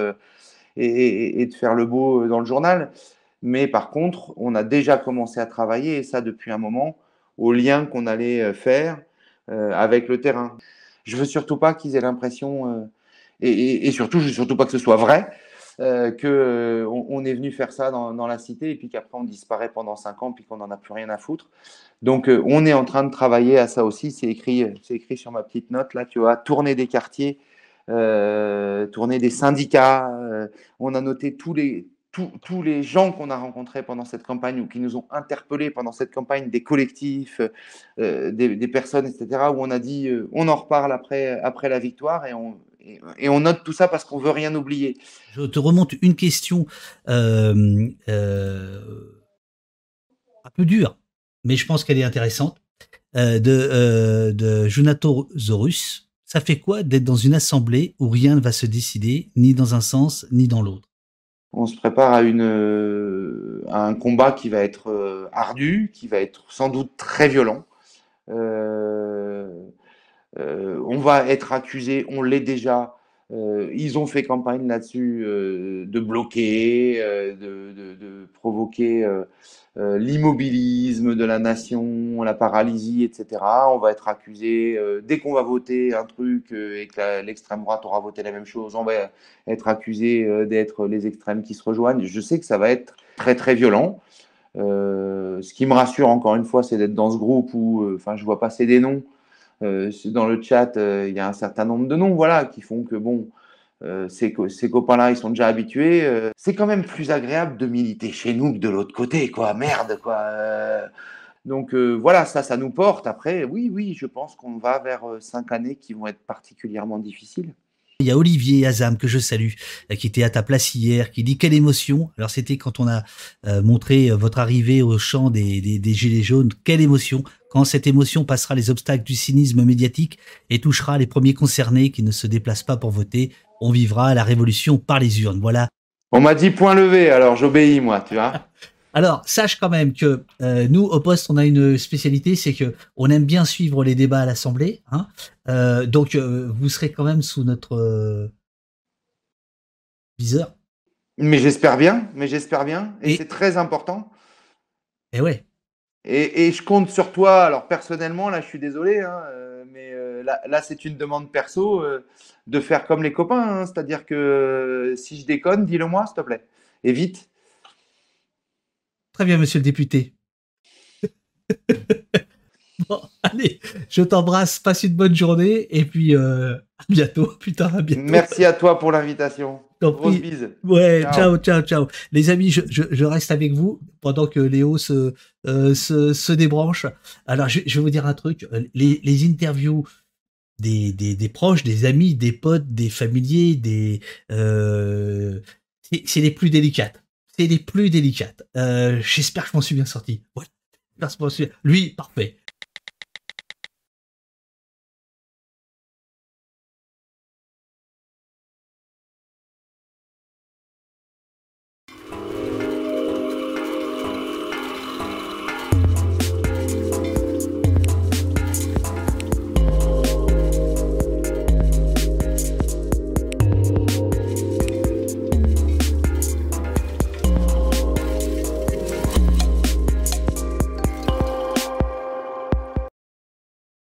Speaker 2: et, et, de faire le beau dans le journal. Mais par contre, on a déjà commencé à travailler, et ça depuis un moment, au lien qu'on allait faire avec le terrain. Je veux surtout pas qu'ils aient l'impression et, surtout, je veux surtout pas que ce soit vrai, euh, qu'on euh, on est venu faire ça dans, la cité et puis qu'après on disparaît pendant cinq ans puis qu'on n'en a plus rien à foutre. Donc euh, on est en train de travailler à ça aussi. C'est écrit, écrit sur ma petite note là. Tu vois, tourner des quartiers, tourner des syndicats. on a noté tous les tous, les gens qu'on a rencontrés pendant cette campagne ou qui nous ont interpellés pendant cette campagne, des collectifs, des, des, personnes, etc., où on a dit on en reparle après, après la victoire et on, et, on note tout ça parce qu'on veut rien oublier.
Speaker 1: Je te remonte une question euh, euh, un peu dure, mais je pense qu'elle est intéressante, euh, de, de Junato Zorus. Ça fait quoi d'être dans une assemblée où rien ne va se décider, ni dans un sens, ni dans l'autre?
Speaker 2: On se prépare à, une, à un combat qui va être ardu, qui va être sans doute très violent. Euh, on va être accusé, on l'est déjà. Euh, ils ont fait campagne là-dessus euh, de bloquer, de, provoquer l'immobilisme de la nation, la paralysie, etc. On va être accusé, dès qu'on va voter un truc et que l'extrême droite aura voté la même chose, on va être accusé d'être les extrêmes qui se rejoignent. Je sais que ça va être très très violent. ce qui me rassure encore une fois, c'est d'être dans ce groupe où, enfin, je vois passer des noms euh, dans le chat, euh, il y a un certain nombre de noms, voilà, qui font que bon, euh, ces, ces copains-là, ils sont déjà habitués. c'est quand même plus agréable de militer chez nous que de l'autre côté, quoi. Merde, quoi. donc voilà, ça, ça nous porte. Après, oui, oui, je pense qu'on va vers cinq années qui vont être particulièrement difficiles.
Speaker 1: Il y a Olivier Azam que je salue, qui était à ta place hier, qui dit quelle émotion. Alors c'était quand on a montré votre arrivée au champ des, des, des, Gilets jaunes, quelle émotion quand cette émotion passera les obstacles du cynisme médiatique et touchera les premiers concernés qui ne se déplacent pas pour voter, on vivra la révolution par les urnes. Voilà.
Speaker 2: On m'a dit point levé, alors j'obéis moi, tu vois. <laughs>
Speaker 1: Alors, sache quand même que euh, nous, au poste, on a une spécialité, c'est que on aime bien suivre les débats à l'Assemblée. Hein. Euh, donc, euh, vous serez quand même sous notre viseur.
Speaker 2: Mais j'espère bien, mais j'espère bien, et, et c'est très important.
Speaker 1: Et ouais.
Speaker 2: Et, je compte sur toi. Alors personnellement, là, je suis désolé, hein, mais là, c'est une demande perso de faire comme les copains. Hein. C'est-à-dire que si je déconne, dis-le moi, s'il te plaît. Et vite.
Speaker 1: Très bien, monsieur le député. <laughs> bon, allez, je t'embrasse, passe une bonne journée et puis à bientôt. <laughs> Putain, à bientôt.
Speaker 2: Merci à toi pour l'invitation.
Speaker 1: Grosse bise. Ouais, ciao. ciao, ciao, Les amis, je, je, reste avec vous pendant que Léo se, euh, se, se, débranche. Alors, je, je, vais vous dire un truc. Les, les interviews des, des, des, proches, des amis, des potes, des familiers, des euh, c'est les plus délicates. C'est les plus délicates. Euh, J'espère que je m'en suis bien sorti. Voilà. Lui, parfait.